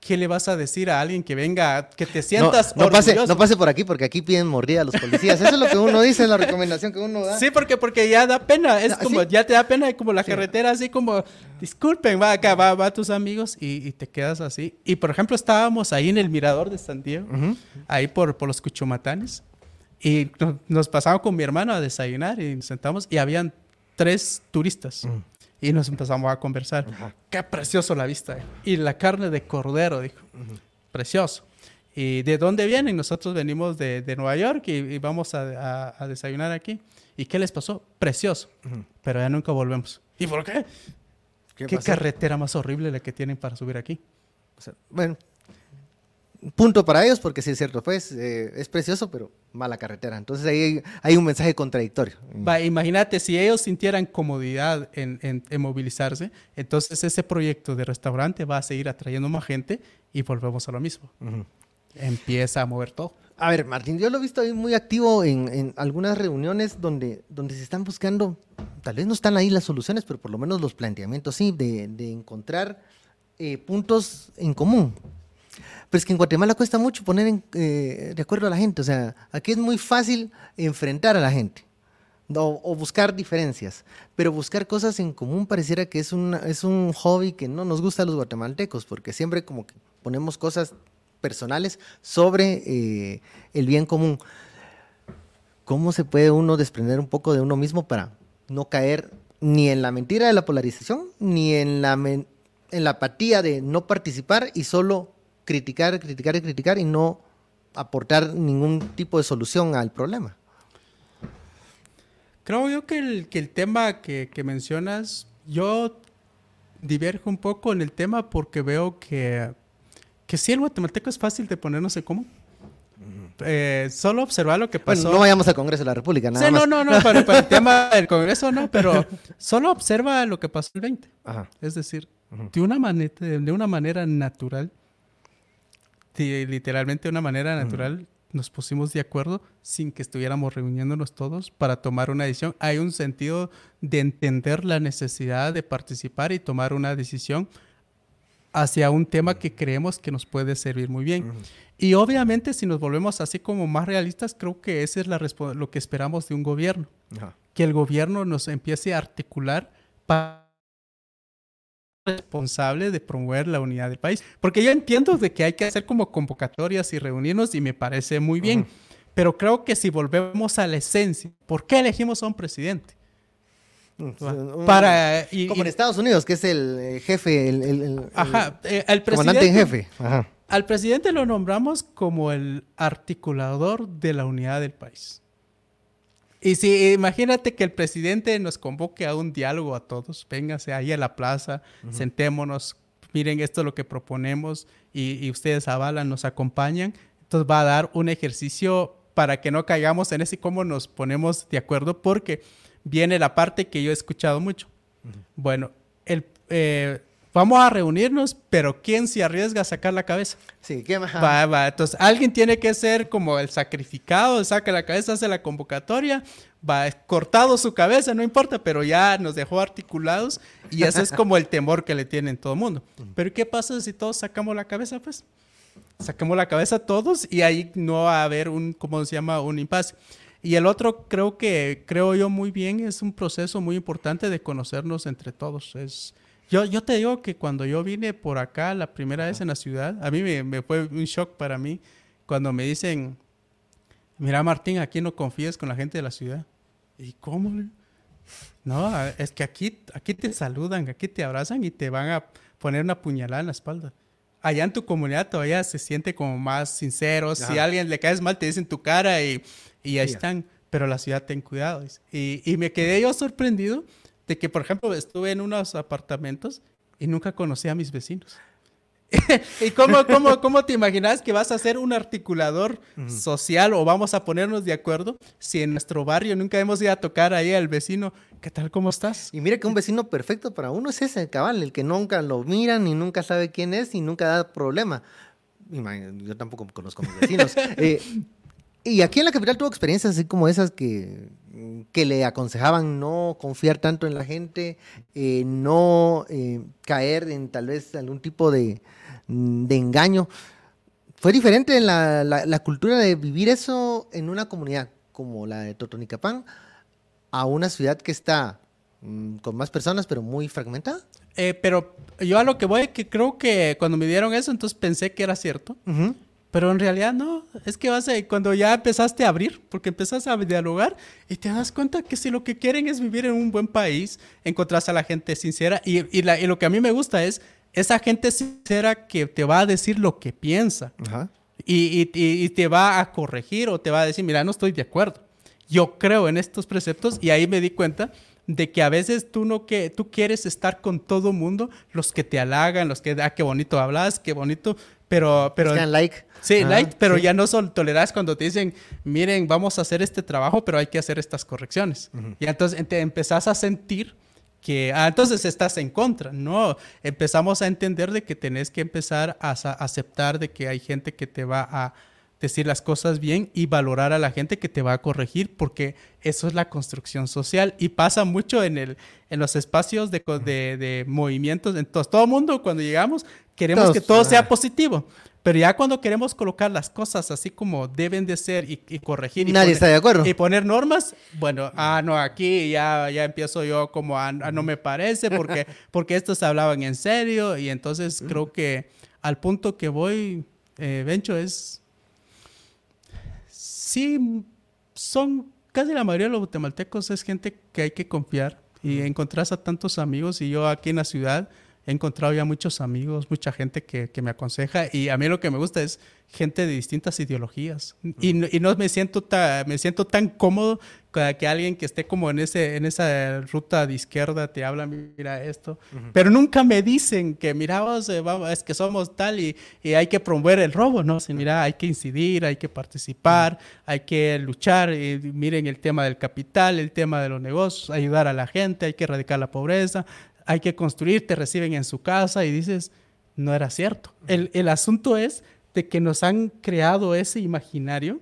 ¿Qué le vas a decir a alguien que venga, que te sientas no, no pase, no pase por aquí porque aquí piden mordida a los policías. Eso es lo que uno dice, la recomendación que uno da. Sí, porque, porque ya da pena. Es como, ya te da pena, como la carretera, así como, disculpen, va acá, va, va tus amigos y, te quedas así. Y por ejemplo, estábamos ahí en el mirador de San Diego, ahí por, por los Cuchumatanes, y nos, pasamos con mi hermano a desayunar y nos sentamos y habían tres turistas. Y nos empezamos a conversar. Qué precioso la vista. Eh. Y la carne de cordero, dijo. Precioso. ¿Y de dónde vienen? Nosotros venimos de, de Nueva York y, vamos a, a, desayunar aquí. ¿Y qué les pasó? Precioso. Pero ya nunca volvemos. ¿Y por qué? ¿Qué, carretera más horrible la que tienen para subir aquí? bueno, punto para ellos, porque sí es cierto, pues es precioso, pero mala carretera. Entonces ahí hay, un mensaje contradictorio. imagínate, si ellos sintieran comodidad en, movilizarse, entonces ese proyecto de restaurante va a seguir atrayendo más gente y volvemos a lo mismo. Empieza a mover todo. A ver, Martín, yo lo he visto ahí muy activo en, algunas reuniones donde, donde se están buscando, tal vez no están ahí las soluciones, pero por lo menos los planteamientos, sí, de, encontrar eh, puntos en común. Pero es que en Guatemala cuesta mucho poner eh, de acuerdo a la gente. O sea, aquí es muy fácil enfrentar a la gente o, buscar diferencias. Pero buscar cosas en común pareciera que es, es un hobby que no nos gusta a los guatemaltecos, porque siempre como que ponemos cosas personales sobre eh, el bien común. ¿Cómo se puede uno desprender un poco de uno mismo para no caer ni en la mentira de la polarización, ni en la, en la apatía de no participar y solo criticar, criticar y criticar y no aportar ningún tipo de solución al problema. Creo yo que el, que el tema que, mencionas, yo diverjo un poco en el tema porque veo que, que sí, el guatemalteco es fácil de ponernos en común. Eh, solo observar lo que pasó. no vayamos al Congreso de la República, nada sí, no, no, no, para, el tema del Congreso no, pero solo observa lo que pasó el 20. Es decir, de, una manera, de una manera natural, literalmente de una manera natural nos pusimos de acuerdo sin que estuviéramos reuniéndonos todos para tomar una decisión. Hay un sentido de entender la necesidad de participar y tomar una decisión hacia un tema que creemos que nos puede servir muy bien. Y obviamente si nos volvemos así como más realistas, creo que ese es la lo que esperamos de un gobierno. Que el gobierno nos empiece a articular para responsable de promover la unidad del país. Porque yo entiendo de que hay que hacer como convocatorias y reunirnos y me parece muy bien. Pero creo que si volvemos a la esencia, ¿por qué elegimos a un presidente? Para, como en Estados Unidos, que es el eh, jefe, el, el, ajá, eh, comandante en jefe. Al presidente lo nombramos como el articulador de la unidad del país. Y si imagínate que el presidente nos convoque a un diálogo a todos, véngase ahí a la plaza, sentémonos, miren esto es lo que proponemos y, ustedes avalan, nos acompañan, entonces va a dar un ejercicio para que no caigamos en ese cómo nos ponemos de acuerdo, porque viene la parte que yo he escuchado mucho. Bueno, el, eh, vamos a reunirnos, pero ¿quién se arriesga a sacar la cabeza? Sí, ¿qué más? Va, va. Entonces, alguien tiene que ser como el sacrificado, saca la cabeza, hace la convocatoria, va cortado su cabeza, no importa, pero ya nos dejó articulados y ese es como el temor que le tienen todo el mundo. Pero ¿qué pasa si todos sacamos la cabeza? Pues sacamos la cabeza todos y ahí no va a haber un, ¿cómo se llama? Un impasse. Y el otro creo que, creo yo muy bien, es un proceso muy importante de conocernos entre todos. Es, yo, yo te digo que cuando yo vine por acá la primera vez en la ciudad, a mí me, me fue un shock para mí cuando me dicen, mira Martín, aquí no confíes con la gente de la ciudad. ¿Y cómo? No, es que aquí, aquí te saludan, aquí te abrazan y te van a poner una puñalada en la espalda. Allá en tu comunidad todavía se siente como más sincero. Si a alguien le caes mal, te dicen tu cara y, y ahí están. Pero la ciudad, ten cuidado. Y, y me quedé yo sorprendido de que, por ejemplo, estuve en unos apartamentos y nunca conocí a mis vecinos. ¿Y cómo, cómo, cómo, te imaginas que vas a ser un articulador social o vamos a ponernos de acuerdo si en nuestro barrio nunca hemos ido a tocar ahí al vecino? ¿Qué tal? ¿Cómo estás? Y mira que un vecino perfecto para uno es ese, cabal, el que nunca lo miran ni nunca sabe quién es y nunca da problema. Yo tampoco conozco a mis vecinos. eh, y aquí en la capital tuvo experiencias así como esas que, que le aconsejaban no confiar tanto en la gente, eh, no eh, caer en tal vez algún tipo de, de engaño. Fue diferente la, la, la, cultura de vivir eso en una comunidad como la de Totonicapán a una ciudad que está mmm, con más personas pero muy fragmentada. Eh, pero yo a lo que voy, que creo que cuando me dieron eso, entonces pensé que era cierto. Uh -huh. Pero en realidad no, es que vas a, cuando ya empezaste a abrir, porque empezás a dialogar y te das cuenta que si lo que quieren es vivir en un buen país, encontrás a la gente sincera y, y, la, y lo que a mí me gusta es esa gente sincera que te va a decir lo que piensa Ajá. y, y, te va a corregir o te va a decir, mira, no estoy de acuerdo. Yo creo en estos preceptos y ahí me di cuenta de que a veces tú no que tú quieres estar con todo mundo, los que te halagan, los que ah qué bonito hablas, qué bonito, pero pero like. Sí, ah, like, pero sí. ya no son toleras cuando te dicen, "Miren, vamos a hacer este trabajo, pero hay que hacer estas correcciones." Uh -huh. Y entonces te empezás a sentir que ah, entonces estás en contra. No, empezamos a entender de que tenés que empezar a, a aceptar de que hay gente que te va a decir las cosas bien y valorar a la gente que te va a corregir porque eso es la construcción social y pasa mucho en, el, en los espacios de, de, de movimientos. Entonces, todo el mundo cuando llegamos queremos Todos, que todo sea positivo. Pero ya cuando queremos colocar las cosas así como deben de ser y, y corregir. Y Nadie poner, está de acuerdo. Y poner normas, bueno, ah, no, aquí ya, ya empiezo yo como a, a no me parece porque, porque estos hablaban en serio. Y entonces creo que al punto que voy, eh, Bencho, es sí son casi la mayoría de los guatemaltecos es gente que hay que confiar y encontrás a tantos amigos y yo aquí en la ciudad he encontrado ya muchos amigos, mucha gente que, que me aconseja y a mí lo que me gusta es gente de distintas ideologías y, y no me siento, ta, me siento tan cómodo que alguien que esté como en, ese, en esa ruta de izquierda te habla, mira esto, uh -huh. pero nunca me dicen que, mira, vos, eh, vamos, es que somos tal y, y, hay que promover el robo, ¿no? Sea, mira, hay que incidir, hay que participar, uh -huh. hay que luchar, y miren el tema del capital, el tema de los negocios, ayudar a la gente, hay que erradicar la pobreza, hay que construir, te reciben en su casa y dices, no era cierto. El, el asunto es de que nos han creado ese imaginario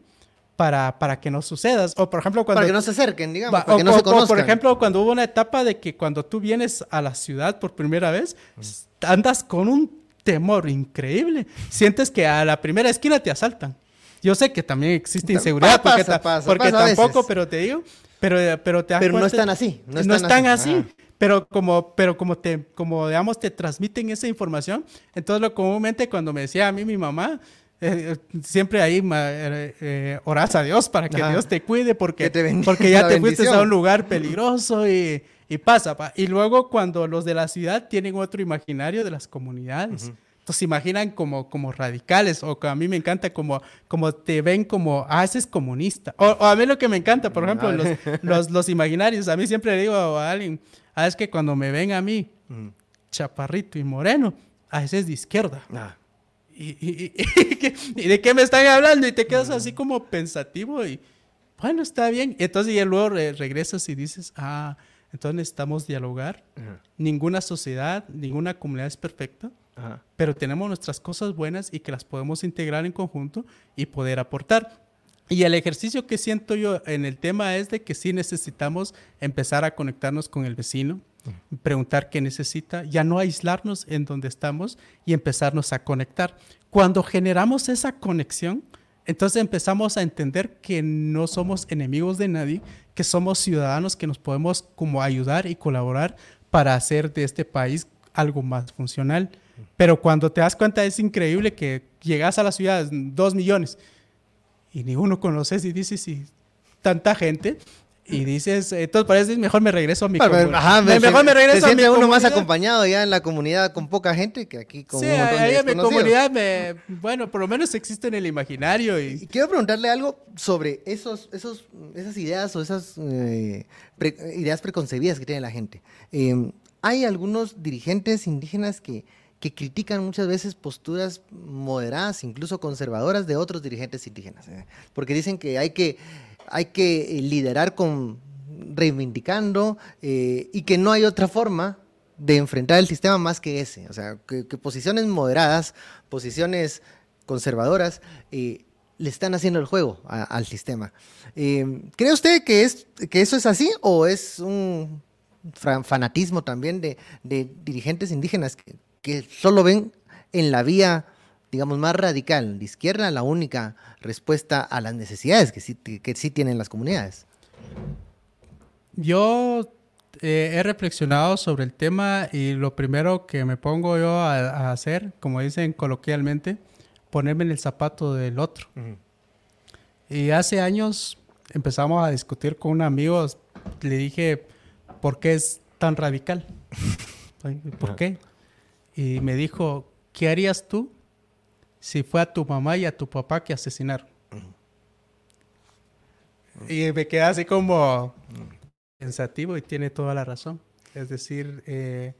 para, para que no suceda. O por ejemplo, cuando... Para que no se acerquen, digamos, para que no o, se conozcan. O por ejemplo, cuando hubo una etapa de que cuando tú vienes a la ciudad por primera vez, mm. andas con un temor increíble. Sientes que a la primera esquina te asaltan. Yo sé que también existe inseguridad, pasa, porque, pasa, porque pasa tampoco, pero te digo, pero, pero te Pero no están así. No están, no están así. así. Pero como, pero como te, como digamos, te transmiten esa información, entonces lo comúnmente cuando me decía a mí mi mamá, eh, siempre ahí eh, eh, oras a Dios para que Ajá. Dios te cuide porque, te porque ya te fuiste a un lugar peligroso y, y pasa. Pa. Y luego cuando los de la ciudad tienen otro imaginario de las comunidades. Uh -huh. Entonces imaginan como, como radicales o que a mí me encanta como, como te ven como, ah, ese es comunista. O, o a mí lo que me encanta, por ejemplo, los, los, los, imaginarios. A mí siempre le digo a alguien, ah, es que cuando me ven a mí, -huh. chaparrito y moreno, ah, ese es de izquierda. Ah. ¿Y, y, y, y, de qué me están hablando? Y te quedas así como pensativo y bueno, está bien. Entonces ya luego re regresas y dices, ah, Entonces necesitamos dialogar. Ninguna sociedad, ninguna comunidad es perfecta, pero tenemos nuestras cosas buenas y que las podemos integrar en conjunto y poder aportar. Y el ejercicio que siento yo en el tema es de que sí necesitamos empezar a conectarnos con el vecino, preguntar qué necesita, ya no aislarnos en donde estamos y empezarnos a conectar. Cuando generamos esa conexión, entonces empezamos a entender que no somos enemigos de nadie, que somos ciudadanos que nos podemos como ayudar y colaborar para hacer de este país algo más funcional. Pero cuando te das cuenta es increíble que llegas a la ciudad, dos millones, y ni uno conoces y dices, sí, tanta gente, y dices, entonces parece mejor me regreso a mi comunidad. Ajá, mejor me regreso a mi uno más acompañado ya en la comunidad con poca gente que aquí con sí, un montón ahí en mi comunidad, me, bueno, por lo menos existe en el imaginario. Y... quiero preguntarle algo sobre esos, esos, esas ideas o esas eh, ideas preconcebidas que tiene la gente. Em, hay algunos dirigentes indígenas que, que critican muchas veces posturas moderadas, incluso conservadoras de otros dirigentes indígenas, eh, porque dicen que hay que hay que eh, liderar con reivindicando eh, y que no hay otra forma de enfrentar el sistema más que ese. O sea, que, posiciones moderadas, posiciones conservadoras, le están haciendo el juego al sistema. ¿Cree usted que, es, que eso es así o es un fanatismo también de, dirigentes indígenas que solo ven en la vía digamos, más radical, de izquierda, la única respuesta a las necesidades que sí, que sí tienen las comunidades. Yo eh, he reflexionado sobre el tema y lo primero que me pongo yo a, hacer, como dicen coloquialmente, ponerme en el zapato del otro. Y hace años empezamos a discutir con un amigo, le dije, ¿por qué es tan radical? ¿Por qué? Y me dijo, ¿qué harías tú si fue a tu mamá y a tu papá que asesinaron. Y me queda así como pensativo y tiene toda la razón. Es decir, eh,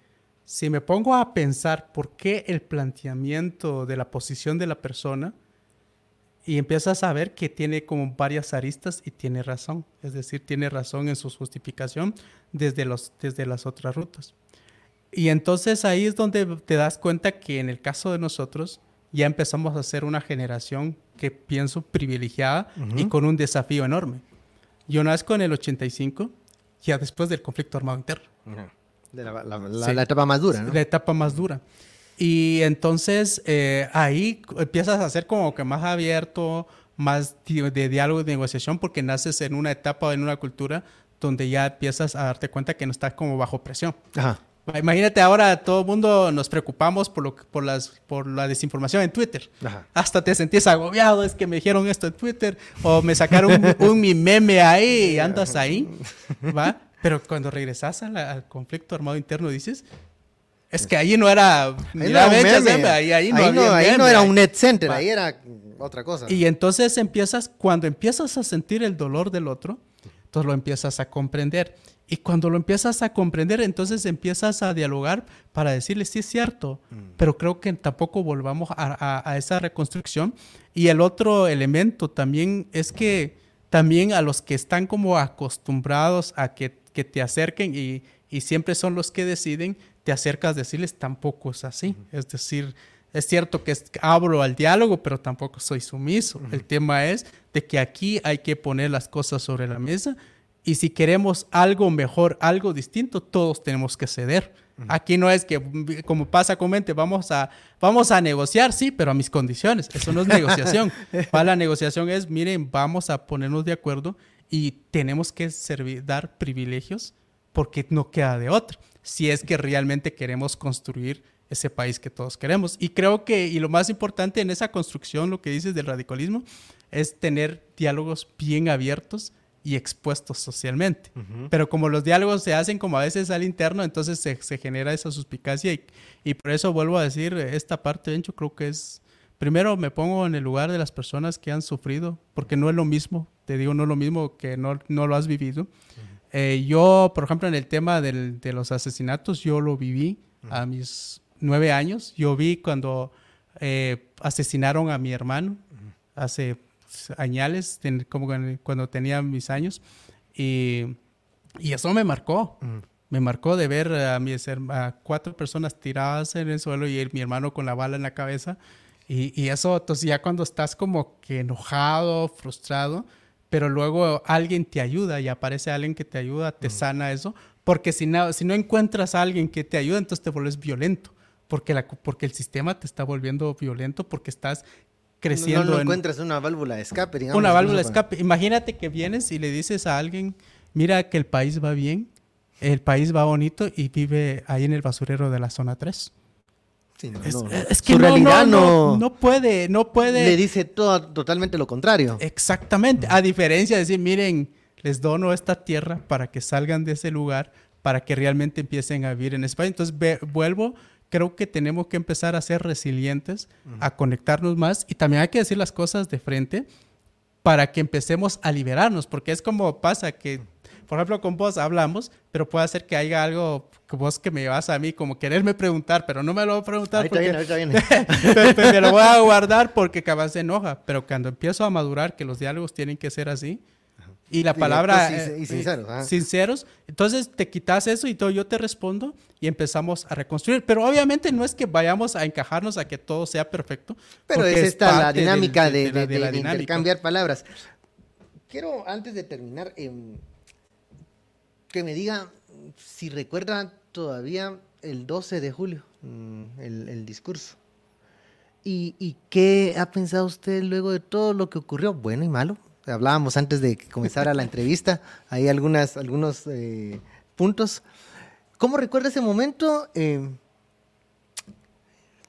si me pongo a pensar por qué el planteamiento de la posición de la persona y empiezas a ver que tiene como varias aristas y tiene razón. Es decir, tiene razón en su justificación desde, los, desde las otras rutas. Y entonces ahí es donde te das cuenta que en el caso de nosotros, ya empezamos a ser una generación que pienso privilegiada y con un desafío enorme. Yo nazco en el 85, ya después del conflicto armado interno. la, etapa más dura, ¿no? La etapa más dura. Y entonces eh, ahí empiezas a ser como que más abierto, más de diálogo y de negociación, porque naces en una etapa o en una cultura donde ya empiezas a darte cuenta que no estás como bajo presión. Ajá. Imagínate ahora todo el mundo nos preocupamos por, lo, por, las, por la desinformación en Twitter. Hasta te sentís agobiado, es que me dijeron esto en Twitter o me sacaron un, mi meme ahí y andas ahí, ¿va? Pero cuando regresas al conflicto armado interno dices, es que ahí no era... Ahí no, era, ahí, no, era un net center, ahí era otra cosa. Y entonces empiezas, cuando empiezas a sentir el dolor del otro, entonces lo empiezas a comprender. Y cuando lo empiezas a comprender, entonces empiezas a dialogar para decirle, sí es cierto, mm. pero creo que tampoco volvamos a, esa reconstrucción. Y el otro elemento también es que también a los que están como acostumbrados a que, te acerquen y, siempre son los que deciden, te acercas a decirles, tampoco es así. Es decir, es cierto que abro al diálogo, pero tampoco soy sumiso. El tema es de que aquí hay que poner las cosas sobre la mesa y si queremos algo mejor, algo distinto, todos tenemos que ceder. Aquí no es que, como pasa con mente, vamos a, vamos a negociar, sí, pero a mis condiciones. Eso no es negociación. la negociación es, miren, vamos a ponernos de acuerdo y tenemos que servir, dar privilegios porque no queda de otra. Si es que realmente queremos construir ese país que todos queremos. Y creo que, y lo más importante en esa construcción, lo que dices del radicalismo, es tener diálogos bien abiertos y expuestos socialmente. Pero como los diálogos se hacen como a veces al interno, entonces se, se genera esa suspicacia y, y, por eso vuelvo a decir, esta parte, yo creo que es, primero me pongo en el lugar de las personas que han sufrido, porque no es lo mismo, te digo, no es lo mismo que no, no lo has vivido. Eh, yo, por ejemplo, en el tema del, de los asesinatos, yo lo viví a mis nueve años, yo vi cuando eh, asesinaron a mi hermano hace añales, como cuando tenía mis años. Y Y eso me marcó. Me marcó de ver a, mis, a cuatro personas tiradas en el suelo y mi hermano con la bala en la cabeza. Y, y, eso, entonces ya cuando estás como que enojado, frustrado, pero luego alguien te ayuda y aparece alguien que te ayuda, te sana eso, porque si no, si no encuentras a alguien que te ayuda, entonces te vuelves violento, porque, la, porque el sistema te está volviendo violento, porque estás creciendo. No, no, encuentras una válvula de escape, digamos. Una válvula de escape. Imagínate que vienes y le dices a alguien, mira que el país va bien, el país va bonito y vive ahí en el basurero de la zona 3 es, que realidad no, no, puede, no puede. Le dice todo, totalmente lo contrario. Exactamente. A diferencia de decir, miren, les dono esta tierra para que salgan de ese lugar, para que realmente empiecen a vivir en España. Entonces, vuelvo, creo que tenemos que empezar a ser resilientes, a conectarnos más y también hay que decir las cosas de frente para que empecemos a liberarnos, porque es como pasa que por ejemplo, con vos hablamos, pero puede ser que haya algo que vos que me vas a mí como quererme preguntar, pero no me lo voy a preguntar. Ahorita porque... viene, ahorita viene. me lo voy a guardar porque capaz se enoja, pero cuando empiezo a madurar, que los diálogos tienen que ser así, y la palabra y, y, sinceros, sinceros. Entonces te quitas eso y todo, yo te respondo y empezamos a reconstruir. Pero obviamente no es que vayamos a encajarnos a que todo sea perfecto. Pero es esta la dinámica de, de, de, de intercambiar palabras. Quiero, antes de terminar, eh, que me diga si recuerda todavía el 12 de julio, mm, el, discurso. ¿Y, qué ha pensado usted luego de todo lo que ocurrió, bueno y malo? Hablábamos antes de que comenzara la entrevista, hay algunas, algunos eh, puntos. ¿Cómo recuerda ese momento? Eh,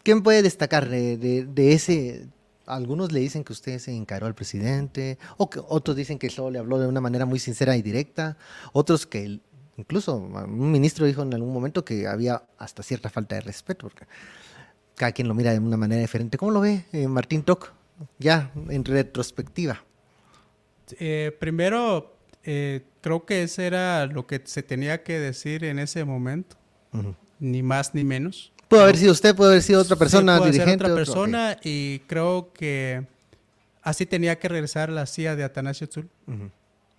¿Quién puede destacar de, ese? Algunos le dicen que usted se encaró al presidente, o que otros dicen que solo le habló de una manera muy sincera y directa, otros que incluso un ministro dijo en algún momento que había hasta cierta falta de respeto, porque cada quien lo mira de una manera diferente. ¿Cómo lo ve eh, Martín Toc, ya en retrospectiva? Eh, primero, eh, creo que ese era lo que se tenía que decir en ese momento, ni más ni menos. Puede haber sido usted, puede haber sido otra persona, sí, puede otra persona y creo que así tenía que regresar la CIA de Atanasio Tzul.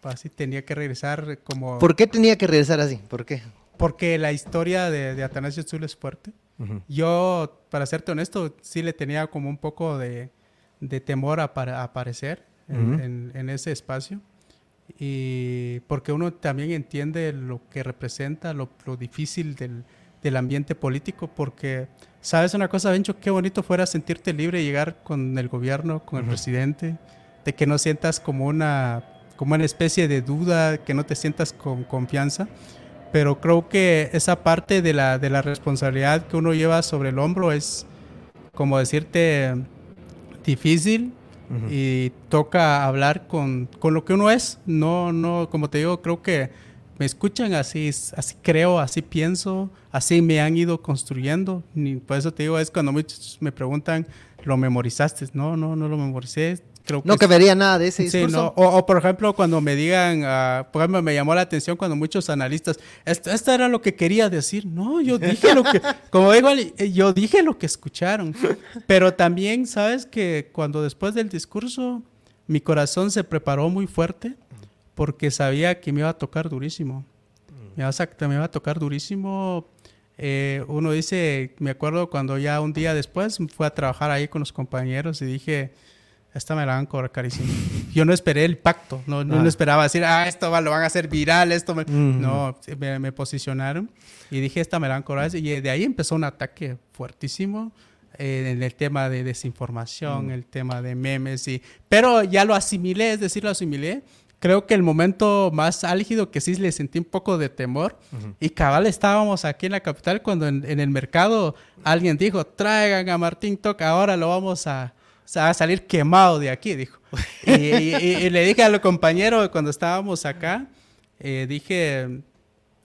Así tenía que regresar como... ¿Por qué tenía que regresar así? ¿Por qué? Porque la historia de, de Atanasio Tzul es fuerte. Yo, para serte honesto, sí le tenía como un poco de, de temor a, para, aparecer en, en, ese espacio. Y porque uno también entiende lo que representa, lo, lo difícil del, del ambiente político, porque, ¿sabes una cosa, Bencho? Qué bonito fuera sentirte libre y llegar con el gobierno, con el presidente, de que no sientas como una, como una especie de duda, que no te sientas con confianza. Pero creo que esa parte de la, de la responsabilidad que uno lleva sobre el hombro es, como decirte, difícil, y toca hablar con, con, lo que uno es. No, no, como te digo, creo que me escuchan así, así creo, así pienso, así me han ido construyendo. por eso te digo, es cuando muchos me preguntan, ¿lo memorizaste? No, no, no lo memoricé. Creo que no que vería nada de ese discurso. o, por ejemplo, cuando me digan, uh, por ejemplo, me llamó la atención cuando muchos analistas, esto, era lo que quería decir. No, yo dije lo que, como digo, yo dije lo que escucharon. Pero también, sabes que cuando después del discurso, mi corazón se preparó muy fuerte porque sabía que me iba a tocar durísimo. Me iba a, me iba a tocar durísimo. Eh, uno dice, me acuerdo cuando ya un día después fui a trabajar ahí con los compañeros y dije, esta me la van a cobrar carísimo. Yo no esperé el pacto, no, no, ah. esperaba decir, ah, esto va, lo van a hacer viral, esto No, me, posicionaron y dije, esta me la van a cobrar. Y de ahí empezó un ataque fuertísimo eh, en el tema de desinformación, el tema de memes, y... pero ya lo asimilé, es decir, lo asimilé creo que el momento más álgido que sí le sentí un poco de temor. Y cabal estábamos aquí en la capital cuando en, el mercado alguien dijo, traigan a Martín Toca, ahora lo vamos a, a salir quemado de aquí, dijo. y, le dije a los compañeros cuando estábamos acá, eh, dije,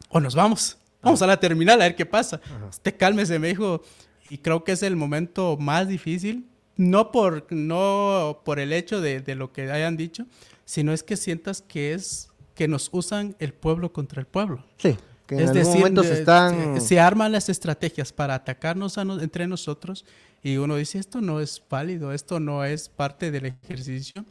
o nos vamos, vamos a la terminal a ver qué pasa. Este cálmese, me dijo, y creo que es el momento más difícil, no por, no por el hecho de, de lo que hayan dicho, sino es que sientas que es que nos usan el pueblo contra el pueblo. Sí. Que en es decir, se, están... se, arman las estrategias para atacarnos entre nosotros y uno dice, esto no es válido, esto no es parte del ejercicio,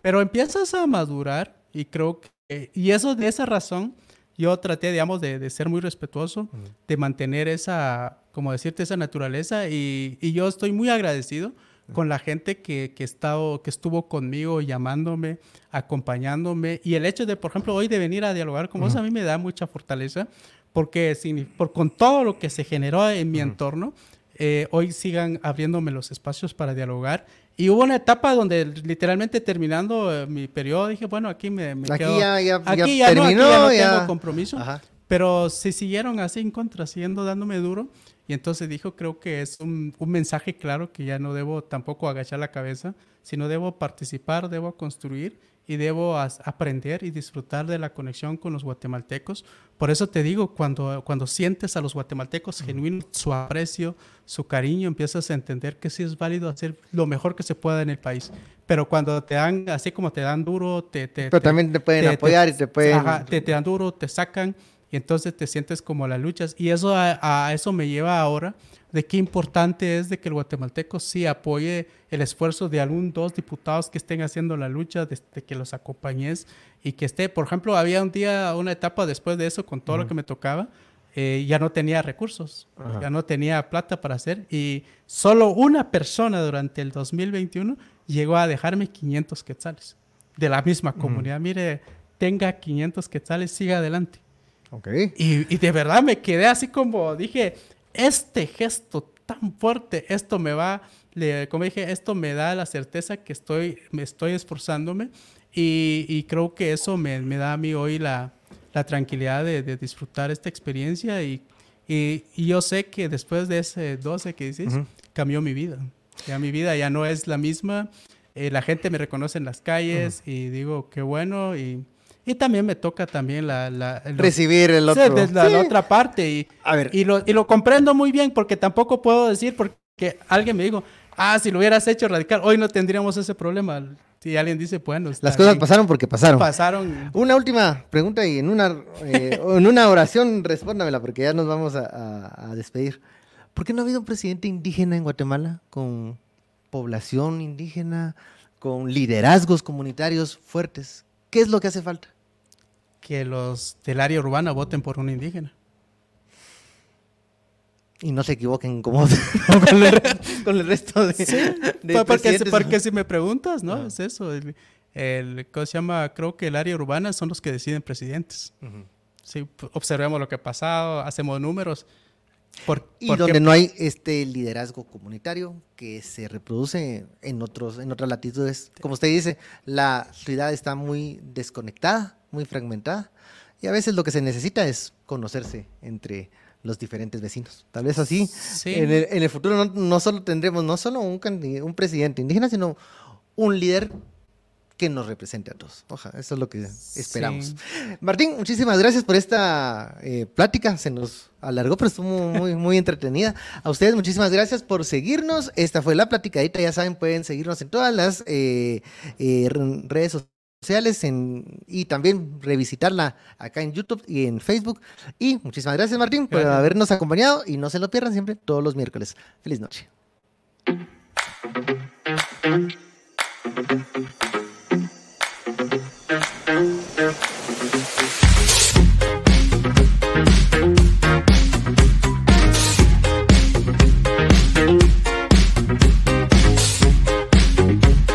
pero empiezas a madurar y creo que, y eso de esa razón, yo traté, digamos, de, ser muy respetuoso, de mantener esa, como decirte, esa naturaleza y, y yo estoy muy agradecido con la gente que, que, estado, que estuvo conmigo, llamándome, acompañándome. Y el hecho de, por ejemplo, hoy de venir a dialogar con vos, a mí me da mucha fortaleza, porque por, con todo lo que se generó en mi entorno, eh, hoy sigan abriéndome los espacios para dialogar. Y hubo una etapa donde literalmente terminando eh, mi periodo dije, bueno, aquí me, me aquí Ya, ya, aquí ya, terminó, no, aquí ya no tengo compromiso. Pero se siguieron así en contra, siguiendo dándome duro. Y entonces dijo, creo que es un, un, mensaje claro que ya no debo tampoco agachar la cabeza, sino debo participar, debo construir y debo aprender y disfrutar de la conexión con los guatemaltecos. Por eso te digo, cuando, cuando sientes a los guatemaltecos genuino su aprecio, su cariño, empiezas a entender que sí es válido hacer lo mejor que se pueda en el país. Pero cuando te dan, así como te dan duro, te... te Pero también te pueden apoyar y te pueden... te dan duro, te sacan y entonces te sientes como las luchas. Y eso a, eso me lleva ahora de qué importante es de que el guatemalteco sí apoye el esfuerzo de algún dos diputados que estén haciendo la lucha, de, que los acompañes y que esté, por ejemplo, había un día, una etapa después de eso, con todo lo que me tocaba, eh, ya no tenía recursos, ya no tenía plata para hacer y solo una persona durante el 2021 llegó a dejarme 500 quetzales de la misma comunidad. Mire, tenga 500 quetzales, siga adelante. Y, de verdad me quedé así como dije, este gesto tan fuerte, esto me va, como dije, esto me da la certeza que estoy, me estoy esforzándome y, creo que eso me, da a mí hoy la, tranquilidad de, disfrutar esta experiencia y, y, yo sé que después de ese 12 que dices, cambió mi vida. Ya mi vida ya no es la misma. Eh, la gente me reconoce en las calles y digo, qué bueno y y también me toca también la... Recibir el otro. la, otra parte. Y, a ver. Y, lo, y lo comprendo muy bien porque tampoco puedo decir porque alguien me dijo, ah, si lo hubieras hecho radical, hoy no tendríamos ese problema. Si alguien dice, bueno... Las cosas pasaron porque pasaron. Pasaron. Una última pregunta y en una, eh, en una oración respóndamela porque ya nos vamos a, a despedir. ¿Por qué no ha habido un presidente indígena en Guatemala con población indígena, con liderazgos comunitarios fuertes? ¿Qué es lo que hace falta? Que los del área urbana voten por un indígena. Y no se equivoquen como con, el, resto de, sí, porque, porque, si me preguntas, ¿no? Es eso. El, ¿Cómo se llama? Creo que el área urbana son los que deciden presidentes. Sí, observemos lo que ha pasado, hacemos números y donde no hay este liderazgo comunitario que se reproduce en otros en otras latitudes. Como usted dice, la ciudad está muy desconectada, muy fragmentada y a veces lo que se necesita es conocerse entre los diferentes vecinos. Tal vez así, en, el, futuro no, solo tendremos no solo un, un presidente indígena, sino un líder que nos represente a todos. Ojalá, eso es lo que esperamos. Martín, muchísimas gracias por esta eh, plática. Se nos alargó, pero estuvo muy, muy entretenida. A ustedes, muchísimas gracias por seguirnos. Esta fue la platicadita. Ya saben, pueden seguirnos en todas las eh, eh, redes sociales y también revisitarla acá en YouTube y en Facebook. Y muchísimas gracias, Martín, por habernos acompañado. Y no se lo pierdan siempre todos los miércoles. Feliz noche.